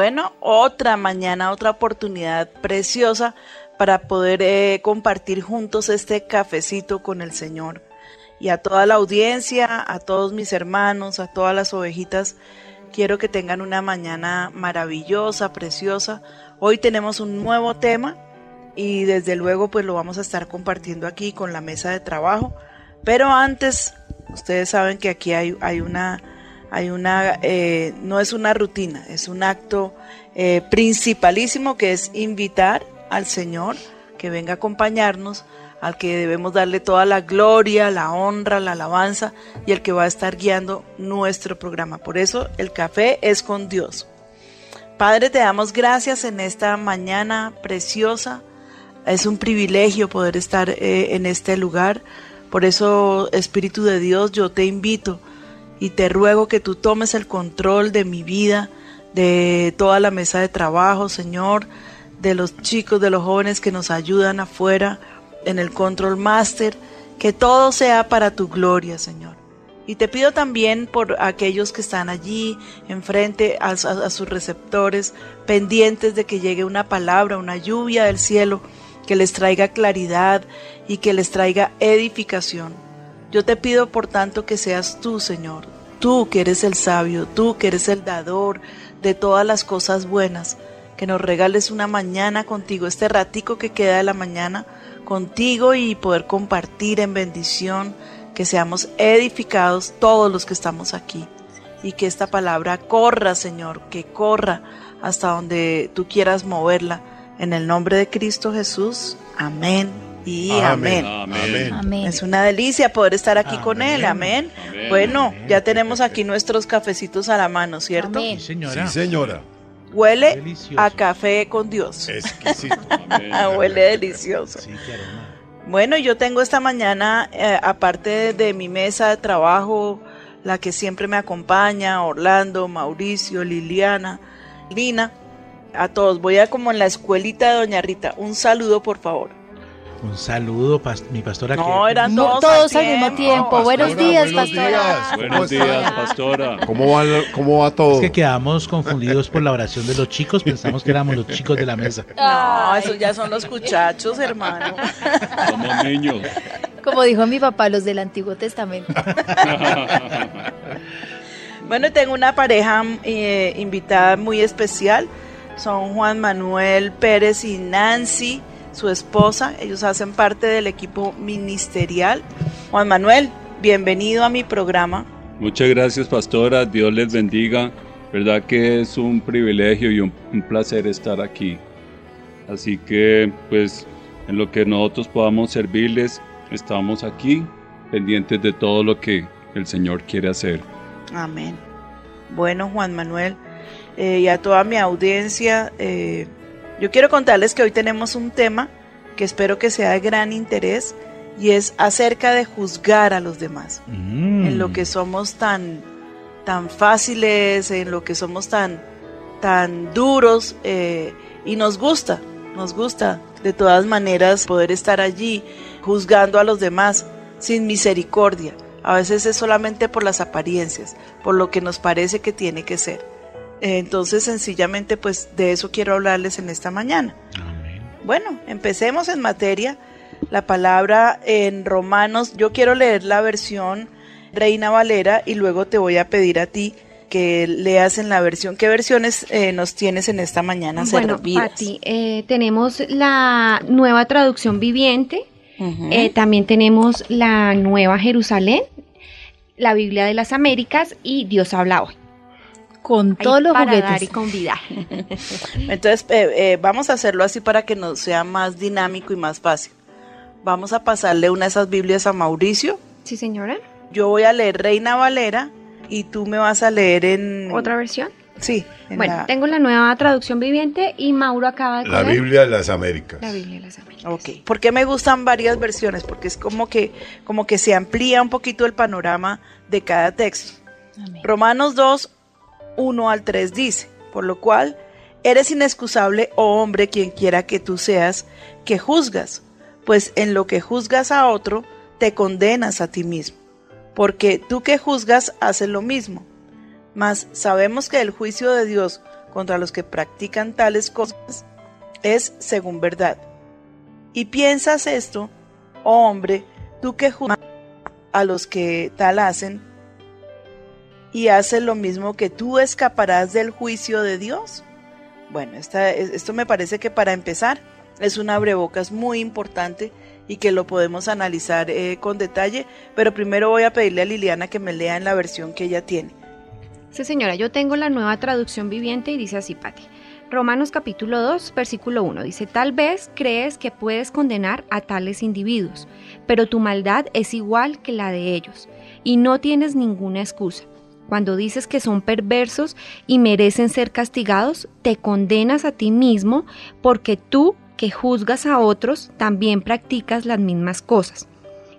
Bueno, otra mañana, otra oportunidad preciosa para poder eh, compartir juntos este cafecito con el Señor. Y a toda la audiencia, a todos mis hermanos, a todas las ovejitas, quiero que tengan una mañana maravillosa, preciosa. Hoy tenemos un nuevo tema y desde luego pues lo vamos a estar compartiendo aquí con la mesa de trabajo. Pero antes, ustedes saben que aquí hay, hay una hay una, eh, no es una rutina, es un acto eh, principalísimo que es invitar al Señor que venga a acompañarnos, al que debemos darle toda la gloria, la honra, la alabanza y el que va a estar guiando nuestro programa. Por eso el café es con Dios. Padre, te damos gracias en esta mañana preciosa. Es un privilegio poder estar eh, en este lugar. Por eso, Espíritu de Dios, yo te invito y te ruego que tú tomes el control de mi vida, de toda la mesa de trabajo, Señor, de los chicos, de los jóvenes que nos ayudan afuera en el control master, que todo sea para tu gloria, Señor. Y te pido también por aquellos que están allí enfrente a, a, sus receptores, pendientes de que llegue una palabra, una lluvia del cielo, que les traiga claridad y que les traiga edificación. Yo te pido por tanto que seas tú, Señor, tú que eres el sabio, tú que eres el dador de todas las cosas buenas, que nos regales una mañana contigo, este ratico que queda de la mañana contigo y poder compartir en bendición, que seamos edificados todos los que estamos aquí y que esta palabra corra, Señor, que corra hasta donde tú quieras moverla. En el nombre de Cristo Jesús. Amén y amén. Amén. Es una delicia poder estar aquí con Él. Amén. Bueno, ya tenemos aquí nuestros cafecitos a la mano, ¿cierto? Sí, señora. Sí, señora. Huele a café con Dios. Exquisito. Huele delicioso. Sí, bueno, yo tengo esta mañana, eh, aparte de mi mesa de trabajo, la que siempre me acompaña, Orlando, Mauricio, Liliana, Lina, a todos. Voy a como en la escuelita de Doña Rita. Un saludo, por favor. Un saludo, mi pastora. No, eran todos, al, mismo tiempo. buenos días, pastora. Buenos días, pastora. ¿Cómo va, ¿Cómo va todo? Es que quedamos confundidos por la oración de los chicos. Pensamos que éramos los chicos de la mesa. No, esos ya son los muchachos, hermano. Somos niños. Como dijo mi papá, los del Antiguo Testamento. bueno, tengo una pareja eh, invitada muy especial. Son Juan Manuel Pérez y Nancy su esposa. Ellos hacen parte del equipo ministerial. Juan Manuel, bienvenido a mi programa. Muchas gracias, pastora. Dios les bendiga. Verdad que es un privilegio y un, placer estar aquí. Así que, pues, en lo que nosotros podamos servirles, estamos aquí, pendientes de todo lo que el Señor quiere hacer. Amén. Bueno, Juan Manuel, eh, y a toda mi audiencia, eh, yo quiero contarles que hoy tenemos un tema que espero que sea de gran interés y es acerca de juzgar a los demás, mm. en lo que somos tan, tan fáciles, en lo que somos tan, tan duros eh, y nos gusta, nos gusta de todas maneras poder estar allí juzgando a los demás sin misericordia. A veces es solamente por las apariencias, por lo que nos parece que tiene que ser. Entonces, sencillamente, pues de eso quiero hablarles en esta mañana. Bueno, empecemos en materia. La palabra en Romanos, yo quiero leer la versión Reina Valera y luego te voy a pedir a ti que leas en la versión. ¿Qué versiones eh, nos tienes en esta mañana bueno, servidas? Pati, eh, tenemos la nueva traducción viviente, eh, también tenemos la nueva Jerusalén, la Biblia de las Américas y Dios habla hoy con todos los para juguetes. y convidar. Entonces, eh, eh, vamos a hacerlo así para que nos sea más dinámico y más fácil. Vamos a pasarle una de esas Biblias a Mauricio. Sí, señora. Yo voy a leer Reina Valera y tú me vas a leer en... ¿Otra versión? Sí. Bueno, tengo la nueva traducción viviente y Mauro acaba de... La Biblia de las Américas. La Biblia de las Américas. Ok. ¿Por qué me gustan varias versiones? Porque es como que, como que se amplía un poquito el panorama de cada texto. Romanos 2, 1 al 3 dice, por lo cual, eres inexcusable, oh hombre, quien quiera que tú seas, que juzgas, pues en lo que juzgas a otro, te condenas a ti mismo, porque tú que juzgas haces lo mismo. Mas sabemos que el juicio de Dios contra los que practican tales cosas es según verdad. Y piensas esto, oh hombre, tú que juzgas a los que tal hacen y haces lo mismo que tú escaparás del juicio de Dios. Bueno, esto me parece que para empezar es una abrebocas muy importante y que lo podemos analizar eh, con detalle, pero primero voy a pedirle a Liliana que me lea en la versión que ella tiene. Sí, señora, yo tengo la nueva traducción viviente y dice así, Pati. Romanos capítulo 2, versículo 1 dice, tal vez crees que puedes condenar a tales individuos, pero tu maldad es igual que la de ellos, y no tienes ninguna excusa. Cuando dices que son perversos y merecen ser castigados, te condenas a ti mismo porque tú que juzgas a otros también practicas las mismas cosas.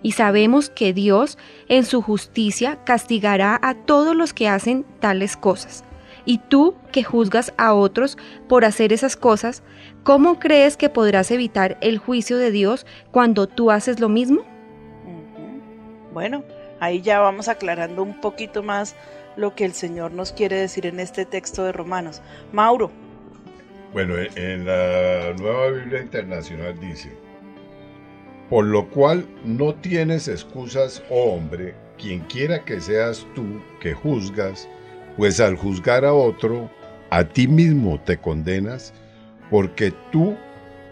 Y sabemos que Dios en su justicia castigará a todos los que hacen tales cosas. Y tú que juzgas a otros por hacer esas cosas, ¿cómo crees que podrás evitar el juicio de Dios cuando tú haces lo mismo? Bueno, ahí ya vamos aclarando un poquito más lo que el Señor nos quiere decir en este texto de Romanos. Mauro. Bueno, en la nueva Biblia Internacional dice, por lo cual no tienes excusas, oh hombre, quien quiera que seas tú que juzgas, pues al juzgar a otro, a ti mismo te condenas, porque tú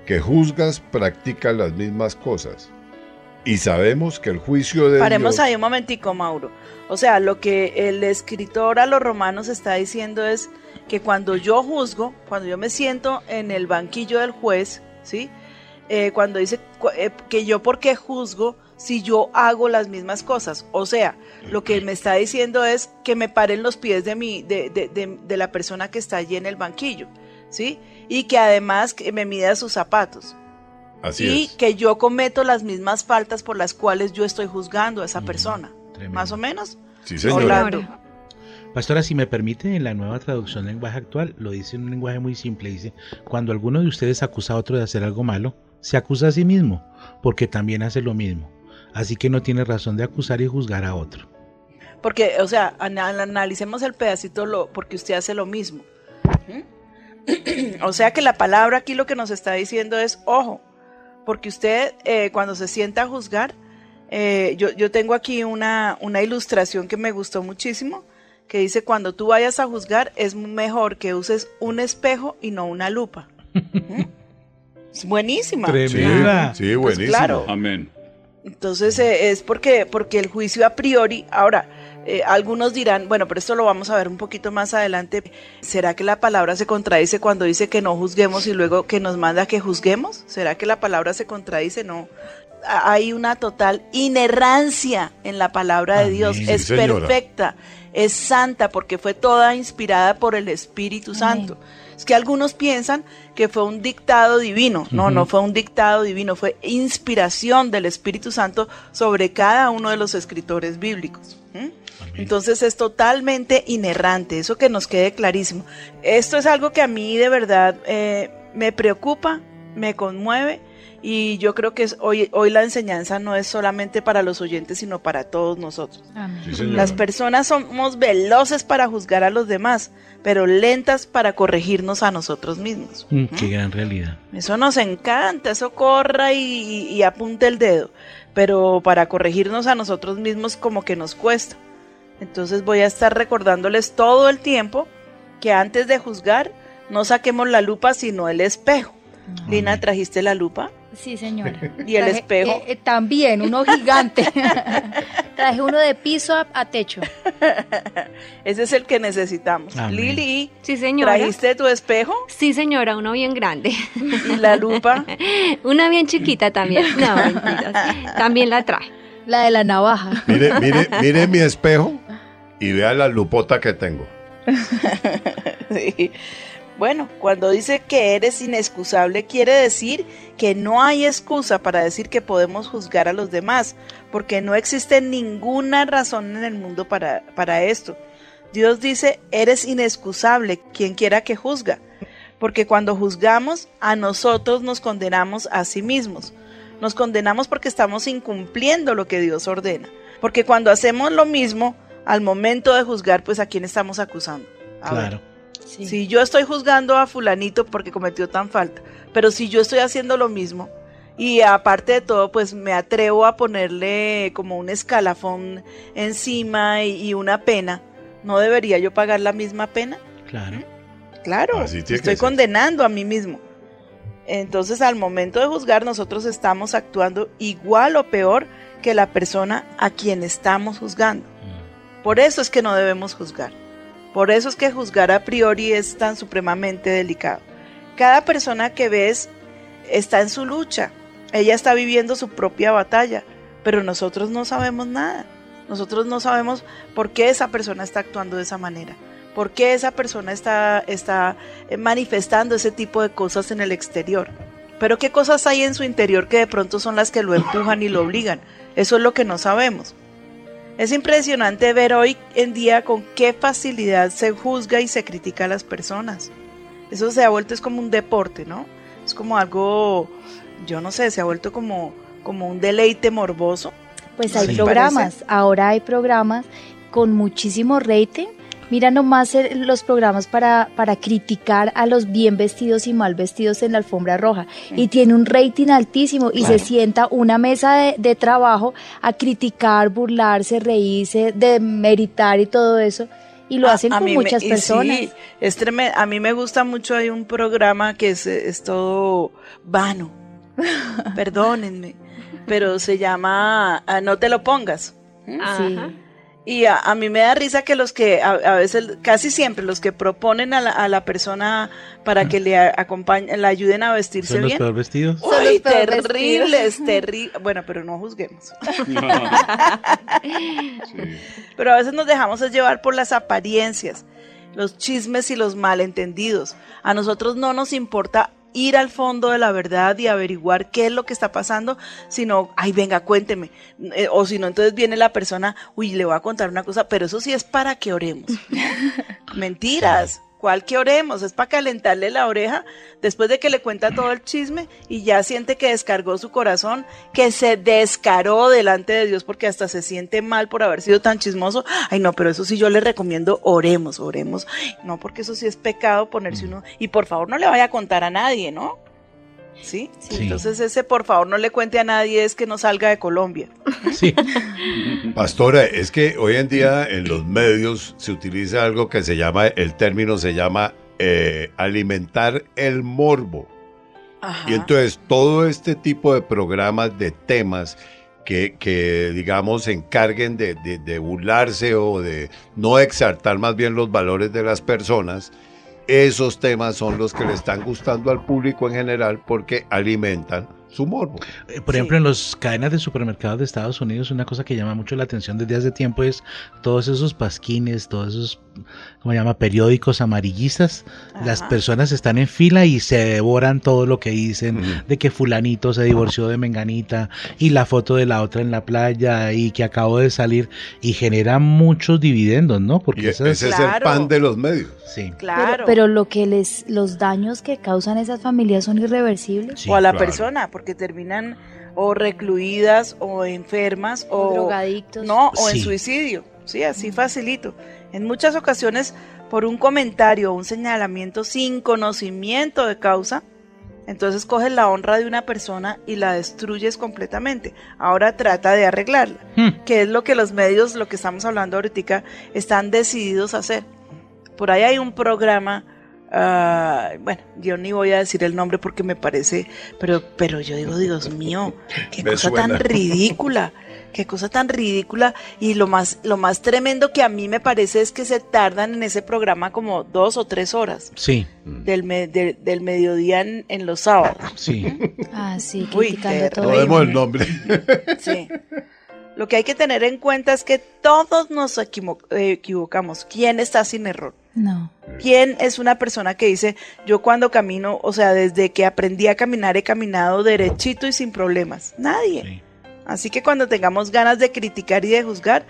que juzgas practicas las mismas cosas. Y sabemos que el juicio de Paremos ahí un momentico, Mauro. O sea, lo que el escritor a los romanos está diciendo es que cuando yo juzgo, cuando yo me siento en el banquillo del juez, ¿sí? Eh, cuando dice eh, que yo por qué juzgo si yo hago las mismas cosas. O sea, lo que me está diciendo es que me paren los pies de, mi, de, de, de, la persona que está allí en el banquillo, ¿sí? Y que además me mida sus zapatos. Así y que yo cometo las mismas faltas por las cuales yo estoy juzgando a esa persona. Más o menos. Sí, señor. Pastora, si me permite, en la nueva traducción lenguaje actual lo dice en un lenguaje muy simple. Dice, cuando alguno de ustedes acusa a otro de hacer algo malo, se acusa a sí mismo, porque también hace lo mismo. Así que no tiene razón de acusar y juzgar a otro. Porque, o sea, analicemos el pedacito lo, porque usted hace lo mismo. o sea que la palabra aquí lo que nos está diciendo es, ojo, porque usted eh, cuando se sienta a juzgar, eh, yo, yo, tengo aquí una, una ilustración que me gustó muchísimo, que dice, cuando tú vayas a juzgar, es mejor que uses un espejo y no una lupa. Es buenísima. Tremenda. Sí, pues buenísima. claro. Amén. Entonces eh, es porque, porque el juicio a priori, ahora, eh, algunos dirán, bueno, pero esto lo vamos a ver un poquito más adelante, ¿será que la palabra se contradice cuando dice que no juzguemos y luego que nos manda que juzguemos? ¿Será que la palabra se contradice? No. Hay una total inerrancia en la palabra de Dios, es perfecta, es santa porque fue toda inspirada por el Espíritu Santo. Es que algunos piensan que fue un dictado divino. No, no fue un dictado divino, fue inspiración del Espíritu Santo sobre cada uno de los escritores bíblicos. Entonces es totalmente inerrante, eso que nos quede clarísimo. Esto es algo que a mí de verdad eh, me preocupa, me conmueve y yo creo que hoy, hoy la enseñanza no es solamente para los oyentes, sino para todos nosotros. Las personas somos veloces para juzgar a los demás, pero lentas para corregirnos a nosotros mismos. Mm, qué gran realidad. Eso nos encanta, eso corra y, y apunte el dedo, pero para corregirnos a nosotros mismos como que nos cuesta. Entonces voy a estar recordándoles todo el tiempo que antes de juzgar no saquemos la lupa sino el espejo. Lina, ¿trajiste la lupa? Sí, señora. ¿Y el espejo? Eh, eh, también, uno gigante. Traje uno de piso a, techo. Ese es el que necesitamos. Lili, sí, señora. ¿trajiste tu espejo? Sí, señora, uno bien grande. ¿Y la lupa? Una bien chiquita también. No, También la traje. La de la navaja. Mire, mire, mire mi espejo y vea la lupota que tengo. sí. Bueno, cuando dice que eres inexcusable, quiere decir que no hay excusa para decir que podemos juzgar a los demás, porque no existe ninguna razón en el mundo para, para esto. Dios dice, eres inexcusable, quien quiera que juzga, porque cuando juzgamos, a nosotros nos condenamos a sí mismos. Nos condenamos porque estamos incumpliendo lo que Dios ordena. Porque cuando hacemos lo mismo, al momento de juzgar, pues a quién estamos acusando. claro. Si yo estoy juzgando a fulanito porque cometió tan falta, pero si yo estoy haciendo lo mismo, y aparte de todo, pues me atrevo a ponerle como un escalafón encima y, una pena, ¿no debería yo pagar la misma pena? Claro. Claro, estoy condenando a mí mismo. Entonces, al momento de juzgar, nosotros estamos actuando igual o peor que la persona a quien estamos juzgando. Por eso es que no debemos juzgar. Por eso es que juzgar a priori es tan supremamente delicado. Cada persona que ves está en su lucha. Ella está viviendo su propia batalla, pero nosotros no sabemos nada. Nosotros no sabemos por qué esa persona está actuando de esa manera. ¿Por qué esa persona está, está eh, manifestando ese tipo de cosas en el exterior? Pero qué cosas hay en su interior que de pronto son las que lo empujan y lo obligan. Eso es lo que no sabemos. Es impresionante ver hoy en día con qué facilidad se juzga y se critica a las personas. Eso se ha vuelto es como un deporte, ¿no? Es como algo, yo no sé, se ha vuelto como, como un deleite morboso. Pues hay programas, ahora hay programas con muchísimo rating Mira nomás los programas para, para criticar a los bien vestidos y mal vestidos en la alfombra roja. Y tiene un rating altísimo y se sienta una mesa de, trabajo a criticar, burlarse, reírse, demeritar y todo eso y lo hacen con muchas personas. Sí, es A mí me gusta mucho, hay un programa que es, es todo vano, perdónenme, pero se llama ah, No te lo pongas. Sí. Y a, mí me da risa que los que, a, veces, casi siempre, los que proponen a la, a la persona para que le acompañen, la ayuden a vestirse ¿Son bien. Los vestidos? Uy, terribles, terribles. Bueno, pero no juzguemos. Pero a veces nos dejamos llevar por las apariencias, los chismes y los malentendidos. A nosotros no nos importa ir al fondo de la verdad y averiguar qué es lo que está pasando, sino, ay, venga, cuénteme. Eh, o si no, entonces viene la persona, uy, le voy a contar una cosa, pero eso sí es para que oremos. Mentiras. ¿Cuál que oremos? Es para calentarle la oreja después de que le cuenta todo el chisme y ya siente que descargó su corazón, que se descaró delante de Dios porque hasta se siente mal por haber sido tan chismoso. Ay, no, pero eso sí yo le recomiendo, oremos, oremos. No, porque eso sí es pecado ponerse uno. Y por favor no le vaya a contar a nadie, ¿no? ¿Sí? Entonces ese por favor no le cuente a nadie es que no salga de Colombia. Sí. Pastora, es que hoy en día en los medios se utiliza algo que se llama, el término se llama eh, alimentar el morbo. Y entonces todo este tipo de programas, de temas que, que digamos, se encarguen de, de burlarse o de no exaltar más bien los valores de las personas, esos temas son los que le están gustando al público en general porque alimentan su morbo. Eh, por ejemplo, en las cadenas de supermercados de Estados Unidos, una cosa que llama mucho la atención desde hace tiempo es todos esos pasquines, todos esos ¿cómo se llama? Periódicos amarillistas. Las personas están en fila y se devoran todo lo que dicen de que fulanito se divorció de Menganita y la foto de la otra en la playa y que acabó de salir y genera muchos dividendos, ¿no? Porque ese es el pan de los medios. Sí. Claro. Pero, lo que les, los daños que causan esas familias son irreversibles. o a la persona, porque terminan o recluidas o enfermas o, drogadictos. No, o en suicidio. Sí, así facilito. En muchas ocasiones, por un comentario o un señalamiento sin conocimiento de causa, entonces coges la honra de una persona y la destruyes completamente. Ahora trata de arreglarla, hmm. que es lo que los medios, lo que estamos hablando ahorita, están decididos a hacer. Por ahí hay un programa, ah, bueno, yo ni voy a decir el nombre porque me parece, pero, pero yo digo, Dios mío, qué cosa tan ridícula. Qué cosa tan ridícula y lo más, lo más tremendo que a mí me parece es que se tardan en ese programa como dos o tres horas. Sí. Del, del mediodía en, los sábados. Sí. ah, sí, criticando todo. El nombre. sí. Lo que hay que tener en cuenta es que todos nos equivocamos. ¿Quién está sin error? No. ¿Quién es una persona que dice, yo cuando camino, o sea, desde que aprendí a caminar he caminado derechito y sin problemas? Nadie. Sí. Así que cuando tengamos ganas de criticar y de juzgar,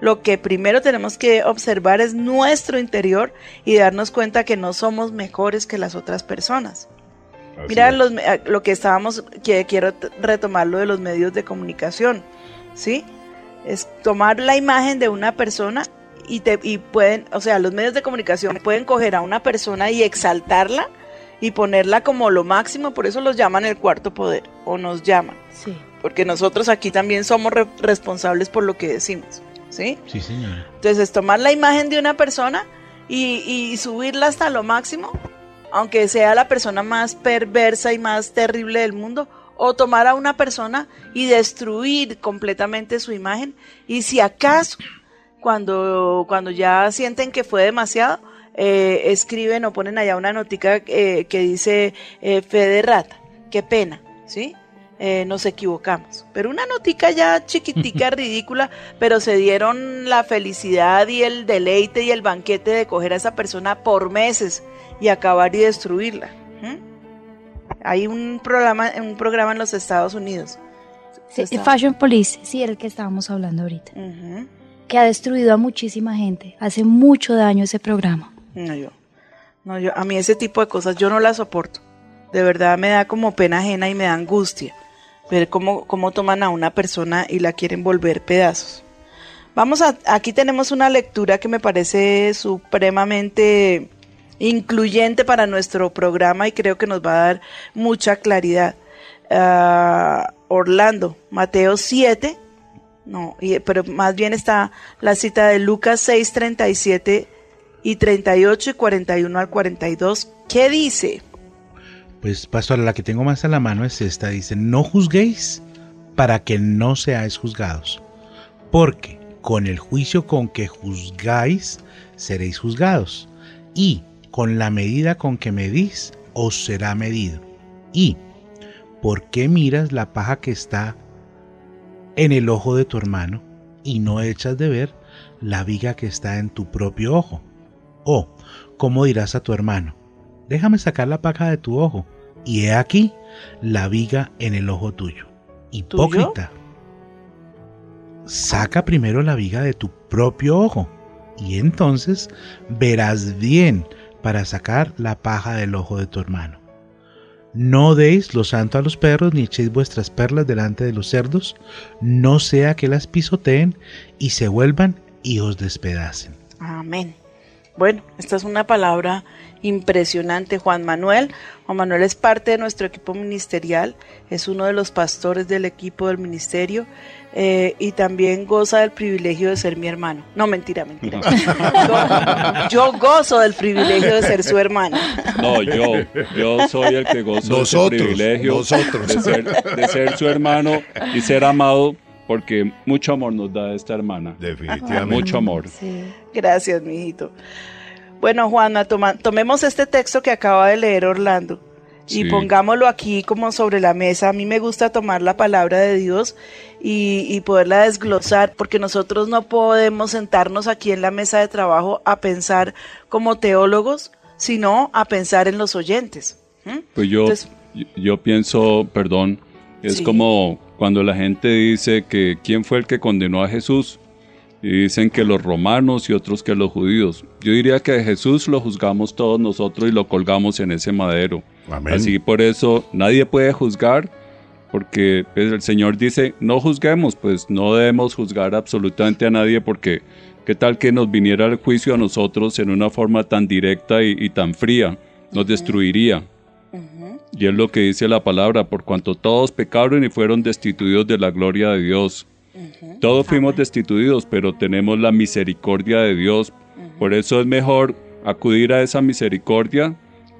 lo que primero tenemos que observar es nuestro interior y darnos cuenta que no somos mejores que las otras personas. Mira eh, lo que estábamos, que quiero retomar lo de los medios de comunicación, ¿sí? Es tomar la imagen de una persona y, te, y pueden, o sea, los medios de comunicación pueden coger a una persona y exaltarla y ponerla como lo máximo, por eso los llaman el cuarto poder, o nos llaman. Sí. Porque nosotros aquí también somos re- responsables por lo que decimos, ¿sí? Sí, señora. Entonces, es tomar la imagen de una persona y, y subirla hasta lo máximo, aunque sea la persona más perversa y más terrible del mundo, o tomar a una persona y destruir completamente su imagen. Y si acaso, cuando, cuando ya sienten que fue demasiado, eh, escriben o ponen allá una notica eh, que dice eh, fe de rata, qué pena, ¿sí? Eh, nos equivocamos. Pero una notica ya chiquitica, ridícula, pero se dieron la felicidad y el deleite y el banquete de coger a esa persona por meses y acabar y destruirla. Hay un programa, un programa en los Estados Unidos. Sí, Está- Fashion Police, sí, era el que estábamos hablando ahorita. Que ha destruido a muchísima gente. Hace mucho daño ese programa. No, yo. No, yo. A mí ese tipo de cosas yo no las soporto. De verdad me da como pena ajena y me da angustia ver cómo, cómo toman a una persona y la quieren volver pedazos. Vamos a, aquí tenemos una lectura que me parece supremamente incluyente para nuestro programa y creo que nos va a dar mucha claridad. Ah, Orlando, Mateo 7, no, y- pero más bien está la cita de Lucas 6, 37 y 38 y 41 al 42. ¿Qué dice? Pues, pastora, la que tengo más a la mano es esta. Dice, no juzguéis para que no seáis juzgados. Porque con el juicio con que juzgáis, seréis juzgados. Y con la medida con que medís, os será medido. Y, ¿por qué miras la paja que está en el ojo de tu hermano y no echas de ver la viga que está en tu propio ojo? O, ¿cómo dirás a tu hermano? Déjame sacar la paja de tu ojo, y he aquí la viga en el ojo tuyo. Hipócrita. Saca primero la viga de tu propio ojo, y entonces verás bien para sacar la paja del ojo de tu hermano. No deis lo santo a los perros, ni echéis vuestras perlas delante de los cerdos, no sea que las pisoteen y se vuelvan y os despedacen. Amén. Bueno, esta es una palabra impresionante. Juan Manuel. Juan Manuel es parte de nuestro equipo ministerial, es uno de los pastores del equipo del ministerio eh, y también goza del privilegio de ser mi hermano. No, mentira, mentira. Yo, yo gozo del privilegio de ser su hermano. No, yo, yo soy el que gozo de ese Nosotros, privilegio nosotros. De, ser, de ser su hermano y ser amado porque mucho amor nos da esta hermana. Definitivamente. Mucho amor. Sí. Gracias, mijito. Bueno, Juana, toma- tomemos este texto que acaba de leer Orlando y Sí. pongámoslo aquí como sobre la mesa. A mí me gusta tomar la palabra de Dios y, y poderla desglosar, porque nosotros no podemos sentarnos aquí en la mesa de trabajo a pensar como teólogos, sino a pensar en los oyentes. ¿Mm? Pues yo, Entonces- yo, yo pienso, perdón, es Sí. como cuando la gente dice que quién fue el que condenó a Jesús y dicen que los romanos y otros que los judíos. Yo diría que a Jesús lo juzgamos todos nosotros y lo colgamos en ese madero. Amén. Así por eso nadie puede juzgar, porque pues, el Señor dice, no juzguemos, pues no debemos juzgar absolutamente a nadie, porque qué tal que nos viniera el juicio a nosotros en una forma tan directa y, y tan fría, nos destruiría. Y es lo que dice la palabra, por cuanto todos pecaron y fueron destituidos de la gloria de Dios. Todos fuimos destituidos, pero tenemos la misericordia de Dios. Por eso es mejor acudir a esa misericordia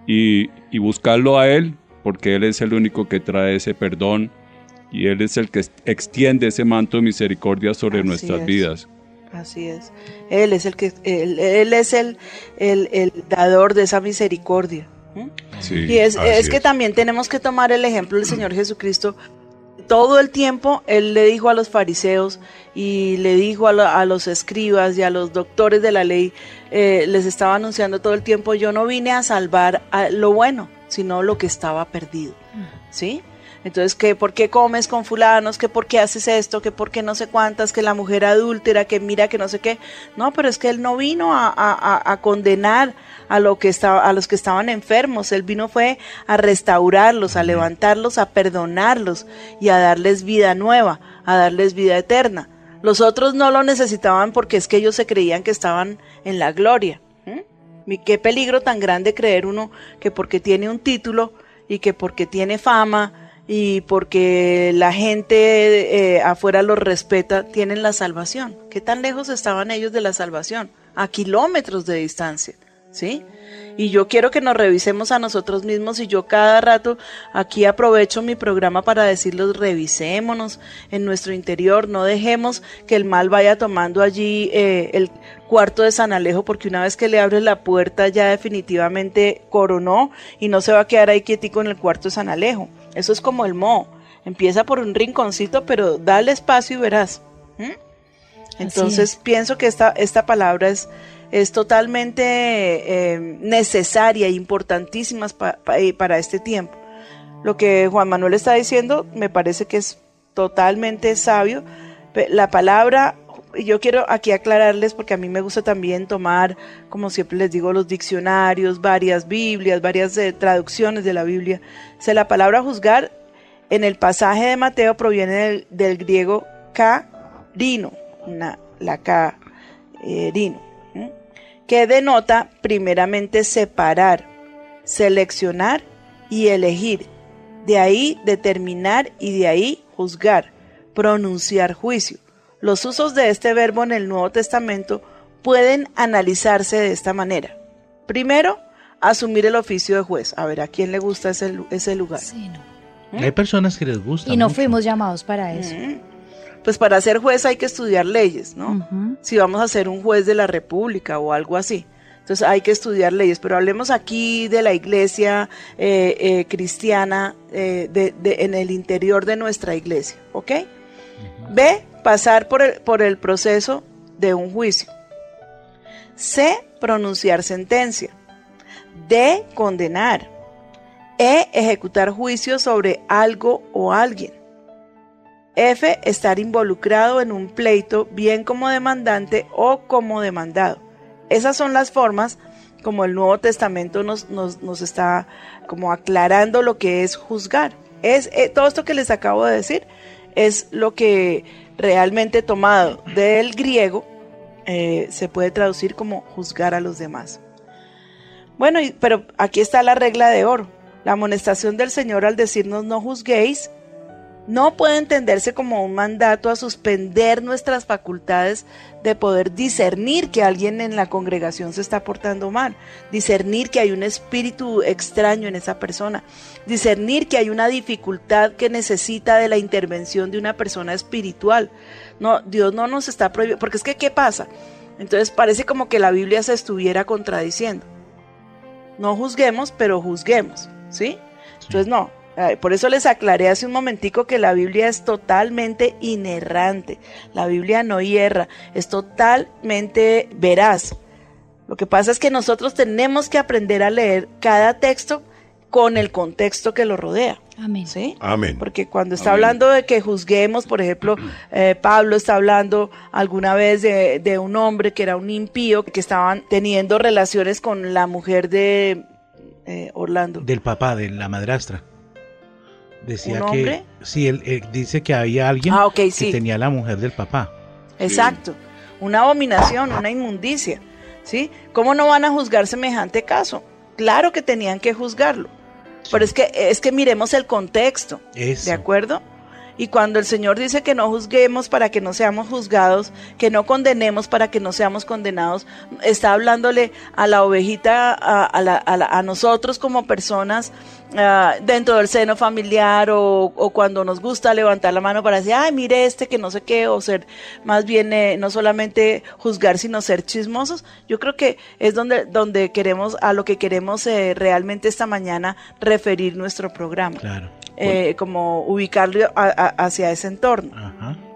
y, y buscarlo a Él, porque Él es el único que trae ese perdón y Él es el que extiende ese manto de misericordia sobre Así nuestras es. vidas. Así es. Él es el que él, él es el, el, el dador de esa misericordia. ¿Mm? Sí. Y es, es que también tenemos que tomar el ejemplo del Señor Jesucristo. Todo el tiempo Él le dijo a los fariseos y le dijo a, lo- a los escribas y a los doctores de la ley, eh, les estaba anunciando todo el tiempo, yo no vine a salvar a lo bueno, sino lo que estaba perdido. ¿Sí? Entonces, que por qué comes con fulanos, que por qué haces esto, que por qué no sé cuántas, que la mujer adúltera, que mira que no sé qué. No, pero es que él no vino a, a- a- a condenar a, lo que estaba, a los que estaban enfermos, él vino fue a restaurarlos, a levantarlos, a perdonarlos y a darles vida nueva, a darles vida eterna. Los otros no lo necesitaban porque es que ellos se creían que estaban en la gloria. ¿Mm? Qué peligro tan grande creer uno que porque tiene un título y que porque tiene fama y porque la gente eh, afuera los respeta, tienen la salvación. ¿Qué tan lejos estaban ellos de la salvación? A kilómetros de distancia. ¿Sí? Y yo quiero que nos revisemos a nosotros mismos y yo cada rato aquí aprovecho mi programa para decirles revisémonos en nuestro interior, no dejemos que el mal vaya tomando allí eh, el cuarto de San Alejo porque una vez que le abres la puerta ya definitivamente coronó y no se va a quedar ahí quietico en el cuarto de San Alejo. Eso es como el moho. Empieza por un rinconcito, pero dale espacio y verás. Entonces pienso que esta, esta palabra es es totalmente eh, necesaria e importantísima eh, para este tiempo. Lo que Juan Manuel está diciendo me parece que es totalmente sabio. La palabra, yo quiero aquí aclararles porque a mí me gusta también tomar, como siempre les digo, los diccionarios, varias Biblias, varias eh, traducciones de la Biblia. O la palabra juzgar en el pasaje de Mateo proviene del, griego karino, la karino que denota primeramente separar, seleccionar y elegir, de ahí determinar y de ahí juzgar, pronunciar juicio. Los usos de este verbo en el Nuevo Testamento pueden analizarse de esta manera. Primero, asumir el oficio de juez. A ver, ¿a quién le gusta ese, ese lugar? Sí, no. Hay personas que les gusta. Y no fuimos llamados para eso pues para ser juez hay que estudiar leyes, ¿no? Si vamos a ser un juez de la República o algo así. Entonces hay que estudiar leyes, pero hablemos aquí de la iglesia eh, eh, cristiana eh, de, en el interior de nuestra iglesia, ¿ok? B, pasar por el, por el proceso de un juicio. C, pronunciar sentencia. D, condenar. E, ejecutar juicio sobre algo o alguien. F. Estar involucrado en un pleito, bien como demandante o como demandado. Esas son las formas como el Nuevo Testamento nos, nos, está como aclarando lo que es juzgar. Es, eh, todo esto que les acabo de decir es lo que realmente tomado del griego eh, se puede traducir como juzgar a los demás. Bueno, pero aquí está la regla de oro. La amonestación del Señor al decirnos no juzguéis no puede entenderse como un mandato a suspender nuestras facultades de poder discernir que alguien en la congregación se está portando mal, discernir que hay un espíritu extraño en esa persona, discernir que hay una dificultad que necesita de la intervención de una persona espiritual. No, Dios no nos está prohibiendo, porque es que ¿qué pasa? Entonces parece como que la Biblia se estuviera contradiciendo. No juzguemos, pero juzguemos, ¿sí? Entonces no, por eso les aclaré hace un momentico que la Biblia es totalmente inerrante. La Biblia no hierra, es totalmente veraz. Lo que pasa es que nosotros tenemos que aprender a leer cada texto con el contexto que lo rodea. Amén. ¿Sí? Amén. Porque cuando está hablando de que juzguemos, por ejemplo, eh, Pablo está hablando alguna vez de, un hombre que era un impío, que estaban teniendo relaciones con la mujer de eh, Orlando. Del papá, de la madrastra. Decía que sí, él, dice que había alguien ah, que tenía la mujer del papá. Exacto, una abominación, una inmundicia, ¿sí? ¿Cómo no van a juzgar semejante caso? Claro que tenían que juzgarlo. Pero es que es que miremos el contexto, ¿de acuerdo? Y cuando el Señor dice que no juzguemos para que no seamos juzgados, que no condenemos para que no seamos condenados, está hablándole a la ovejita, a, a, nosotros como personas ah, dentro del seno familiar o, cuando nos gusta levantar la mano para decir, ay, mire este que no sé qué, o ser más bien eh, no solamente juzgar, sino ser chismosos. Yo creo que es donde, donde queremos, a lo que queremos eh, realmente esta mañana referir nuestro programa. Claro. Eh, como ubicarlo hacia ese entorno.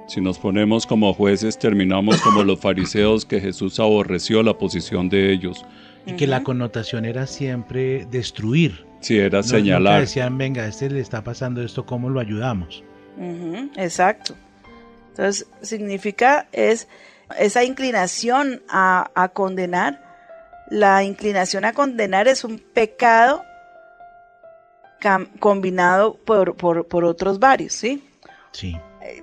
Si nos ponemos como jueces, terminamos como los fariseos que Jesús aborreció la posición de ellos. Y que la connotación era siempre destruir. Sí, era señalar. decían, venga, a este le está pasando esto, ¿cómo lo ayudamos? exacto. Entonces, significa es esa inclinación a, a condenar. La inclinación a condenar es un pecado combinado por, por, otros varios, ¿sí? Sí.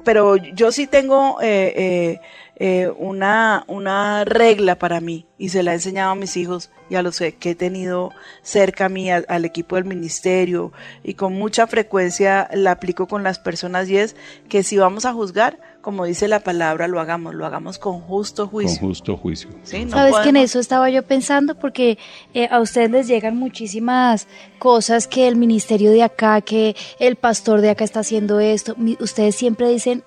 pero yo sí tengo eh, eh, eh, una, una regla para mí y se la he enseñado a mis hijos y a los que he tenido cerca a mí, al, equipo del ministerio y con mucha frecuencia la aplico con las personas y es que si vamos a juzgar, como dice la palabra, lo hagamos, lo hagamos con justo juicio. Con justo juicio. Sabes que en eso estaba yo pensando porque eh, a ustedes les llegan muchísimas cosas que el ministerio de acá, que el pastor de acá está haciendo esto. Ustedes siempre dicen,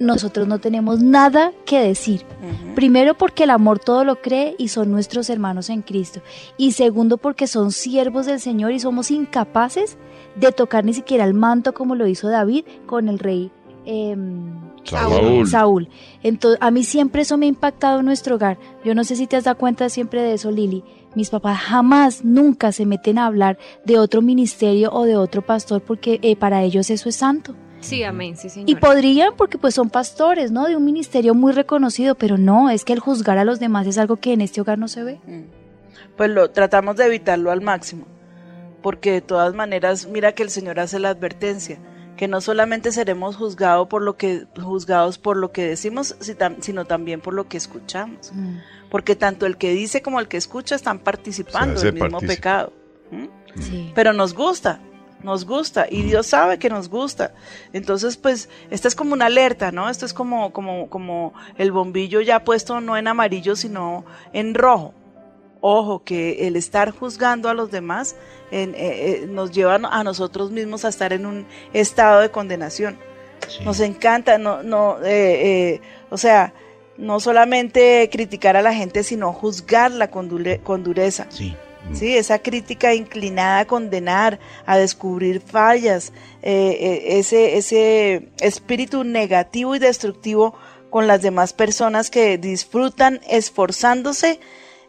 nosotros no tenemos nada que decir. Primero porque el amor todo lo cree y son nuestros hermanos en Cristo. Y segundo porque son siervos del Señor y somos incapaces de tocar ni siquiera el manto como lo hizo David con el rey em, Saúl. Saúl. Entonces, a mí siempre eso me ha impactado en nuestro hogar. Yo no sé si te has dado cuenta siempre de eso, Lili. Mis papás jamás, nunca se meten a hablar de otro ministerio o de otro pastor porque eh, para ellos eso es santo. Sí, amén, sí, señor. Y podrían porque pues son pastores, ¿no? De un ministerio muy reconocido, pero no, es que el juzgar a los demás es algo que en este hogar no se ve. Mm. Pues lo tratamos de evitarlo al máximo, porque de todas maneras, mira que el Señor hace la advertencia, que no solamente seremos juzgados por lo que juzgados por lo que decimos, sino también por lo que escuchamos. Mm. Porque tanto el que dice como el que escucha están participando del mismo pecado. Sí. Pero nos gusta, nos gusta y Dios sabe que nos gusta. Entonces, pues, esta es como una alerta, ¿no? Esto es como, como, como el bombillo ya puesto no en amarillo, sino en rojo. Ojo, que el estar juzgando a los demás eh, eh, nos lleva a nosotros mismos a estar en un estado de condenación. Nos encanta, no, no, eh, o sea, no solamente criticar a la gente, sino juzgarla con, con dureza. Sí. ¿sí? Esa crítica inclinada a condenar, a descubrir fallas, eh, eh, ese, ese espíritu negativo y destructivo con las demás personas que disfrutan esforzándose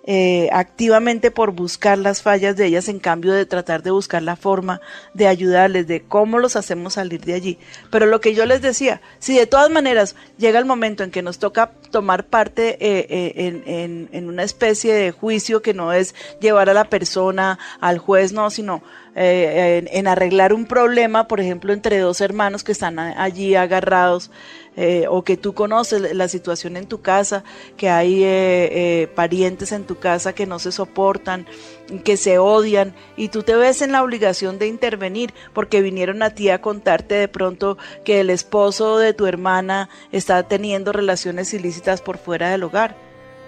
eh, activamente por buscar las fallas de ellas en cambio de tratar de buscar la forma de ayudarles, de cómo los hacemos salir de allí. Pero lo que yo les decía, si de todas maneras llega el momento en que nos toca tomar parte eh, eh, en, una especie de juicio que no es llevar a la persona al juez, no, sino en, arreglar un problema, por ejemplo, entre dos hermanos que están allí agarrados, eh, o que tú conoces la situación en tu casa, que hay eh, eh, parientes en tu casa que no se soportan, que se odian y tú te ves en la obligación de intervenir porque vinieron a ti a contarte de pronto que el esposo de tu hermana está teniendo relaciones ilícitas por fuera del hogar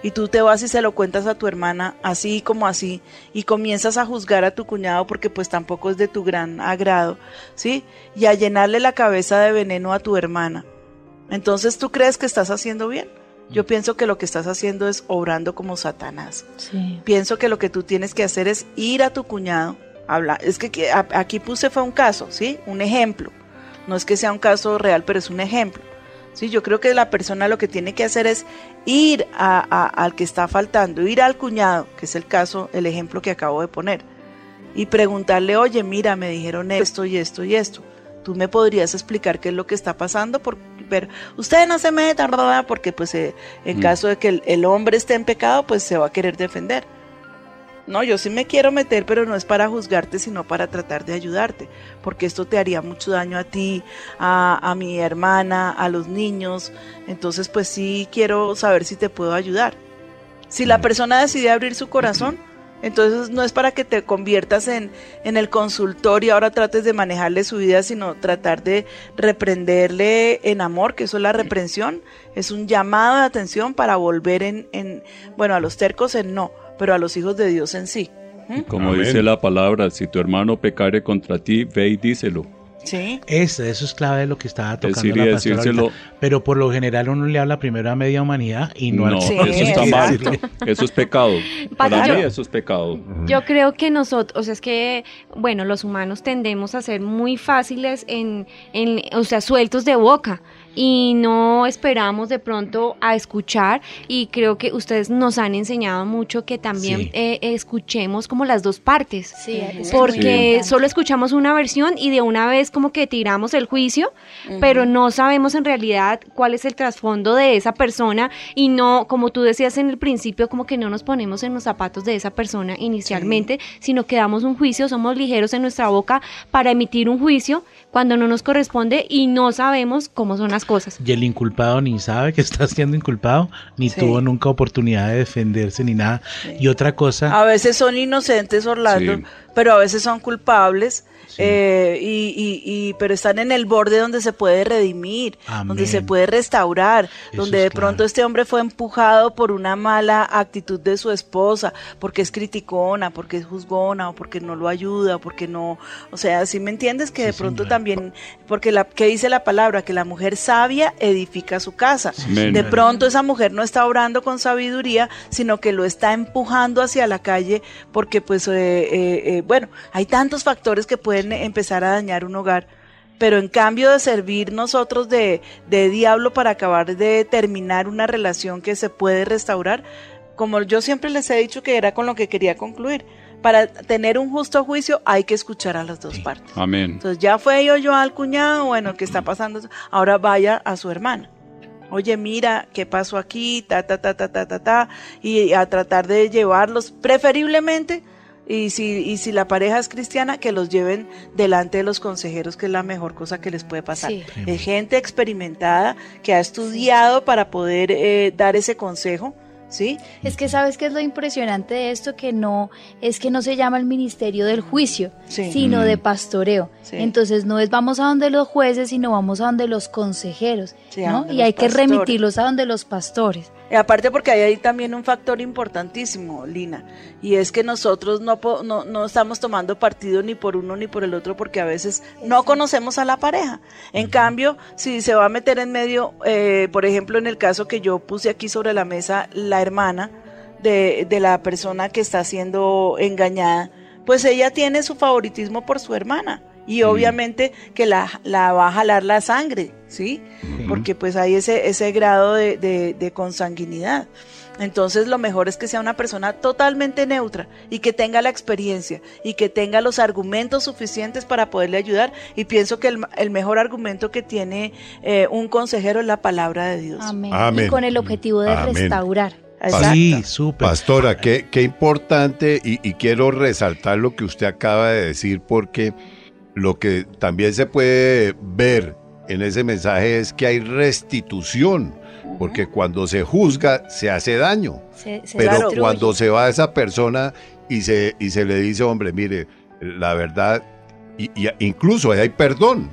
y tú te vas y se lo cuentas a tu hermana así como así y comienzas a juzgar a tu cuñado porque pues tampoco es de tu gran agrado, ¿sí? Y a llenarle la cabeza de veneno a tu hermana. Entonces, ¿tú crees que estás haciendo bien? Yo mm. pienso que lo que estás haciendo es obrando como Satanás. Pienso que lo que tú tienes que hacer es ir a tu cuñado, hablar. Es que aquí puse fue un caso, ¿sí? Un ejemplo. No es que sea un caso real, pero es un ejemplo. Sí, yo creo que la persona lo que tiene que hacer es ir al que está faltando, ir al cuñado, que es el caso, el ejemplo que acabo de poner, y preguntarle, oye, mira, me dijeron esto y esto y esto. ¿Tú me podrías explicar qué es lo que está pasando? Por, pero usted no se meta, porque pues eh, en mm. caso de que el, hombre esté en pecado, pues se va a querer defender. No, yo sí me quiero meter, pero no es para juzgarte, sino para tratar de ayudarte, porque esto te haría mucho daño a ti, a, a mi hermana, a los niños. Entonces, pues sí quiero saber si te puedo ayudar. Si la persona decide abrir su corazón, entonces no es para que te conviertas en, en el consultor y ahora trates de manejarle su vida, sino tratar de reprenderle en amor, que eso es la reprensión, es un llamado de atención para volver en, en bueno, a los tercos en no, pero a los hijos de Dios en sí. Como dice la palabra, si tu hermano pecare contra ti, ve y díselo. Sí. Eso, eso es clave de lo que estaba tocando la pastora Pero por lo general uno le habla primero a media humanidad y no, no eso está mal. Eso es pecado. Para mí eso es pecado. Yo creo que nosotros, o sea, es que, bueno, los humanos tendemos a ser muy fáciles en, en o sea, sueltos de boca y no esperamos de pronto a escuchar y creo que ustedes nos han enseñado mucho que también eh, escuchemos como las dos partes. Porque solo escuchamos una versión y de una vez como que tiramos el juicio pero no sabemos en realidad cuál es el trasfondo de esa persona y no como tú decías en el principio como que no nos ponemos en los zapatos de esa persona inicialmente sino que damos un juicio somos ligeros en nuestra boca para emitir un juicio cuando no nos corresponde y no sabemos cómo son las cosas. Y el inculpado ni sabe que está siendo inculpado, ni tuvo nunca oportunidad de defenderse ni nada. Y otra cosa... A veces son inocentes, Orlando, pero a veces son culpables eh, y, y, pero están en el borde donde se puede redimir, donde se puede restaurar, donde de pronto este hombre fue empujado por una mala actitud de su esposa, porque es criticona, porque es juzgona, o porque no lo ayuda, o porque no, o sea, si me entiendes que de pronto también, porque la que dice la palabra, que la mujer sabia edifica su casa. de pronto esa mujer no está orando con sabiduría, sino que lo está empujando hacia la calle, porque pues, eh, eh, bueno, hay tantos factores que pueden empezar a dañar un hogar. Pero en cambio de servir nosotros de, de diablo para acabar de terminar una relación que se puede restaurar, como yo siempre les he dicho que era con lo que quería concluir, para tener un justo juicio hay que escuchar a las dos partes. Amén. Entonces ya fue yo, yo al cuñado, bueno, ¿qué está pasando? Ahora vaya a su hermana. Oye, mira, ¿qué pasó aquí? Ta, ta, ta, ta, ta, ta, ta. Y a tratar de llevarlos, preferiblemente y si, y si la pareja es cristiana, que los lleven delante de los consejeros, que es la mejor cosa que les puede pasar. Es gente experimentada que ha estudiado para poder eh, dar ese consejo ¿sí? Es que sabes que es lo impresionante de esto que no es que no se llama el ministerio del juicio, sino de mm. pastoreo. Entonces no es vamos a donde los jueces, sino vamos a donde los consejeros, ¿no? Y hay que remitirlos a donde los pastores. Y aparte porque hay ahí también un factor importantísimo, Lina, y es que nosotros no, no, no, estamos tomando partido ni por uno ni por el otro porque a veces no conocemos a la pareja. En cambio, si se va a meter en medio, eh, por ejemplo, en el caso que yo puse aquí sobre la mesa, la hermana de, de la persona que está siendo engañada, pues ella tiene su favoritismo por su hermana y obviamente que la, la, va a jalar la sangre, ¿sí? Porque pues hay ese, ese grado de, de, consanguinidad. Entonces lo mejor es que sea una persona totalmente neutra y que tenga la experiencia y que tenga los argumentos suficientes para poderle ayudar. Y pienso que el, el mejor argumento que tiene eh, un consejero es la palabra de Dios. Amén. Y con el objetivo de restaurar. Sí, súper. Pastora, qué, qué importante y, y quiero resaltar lo que usted acaba de decir porque lo que también se puede ver en ese mensaje es que hay restitución, porque cuando se juzga se hace daño, pero cuando se va esa persona y se, y se le dice, hombre, mire, la verdad, y, incluso hay perdón,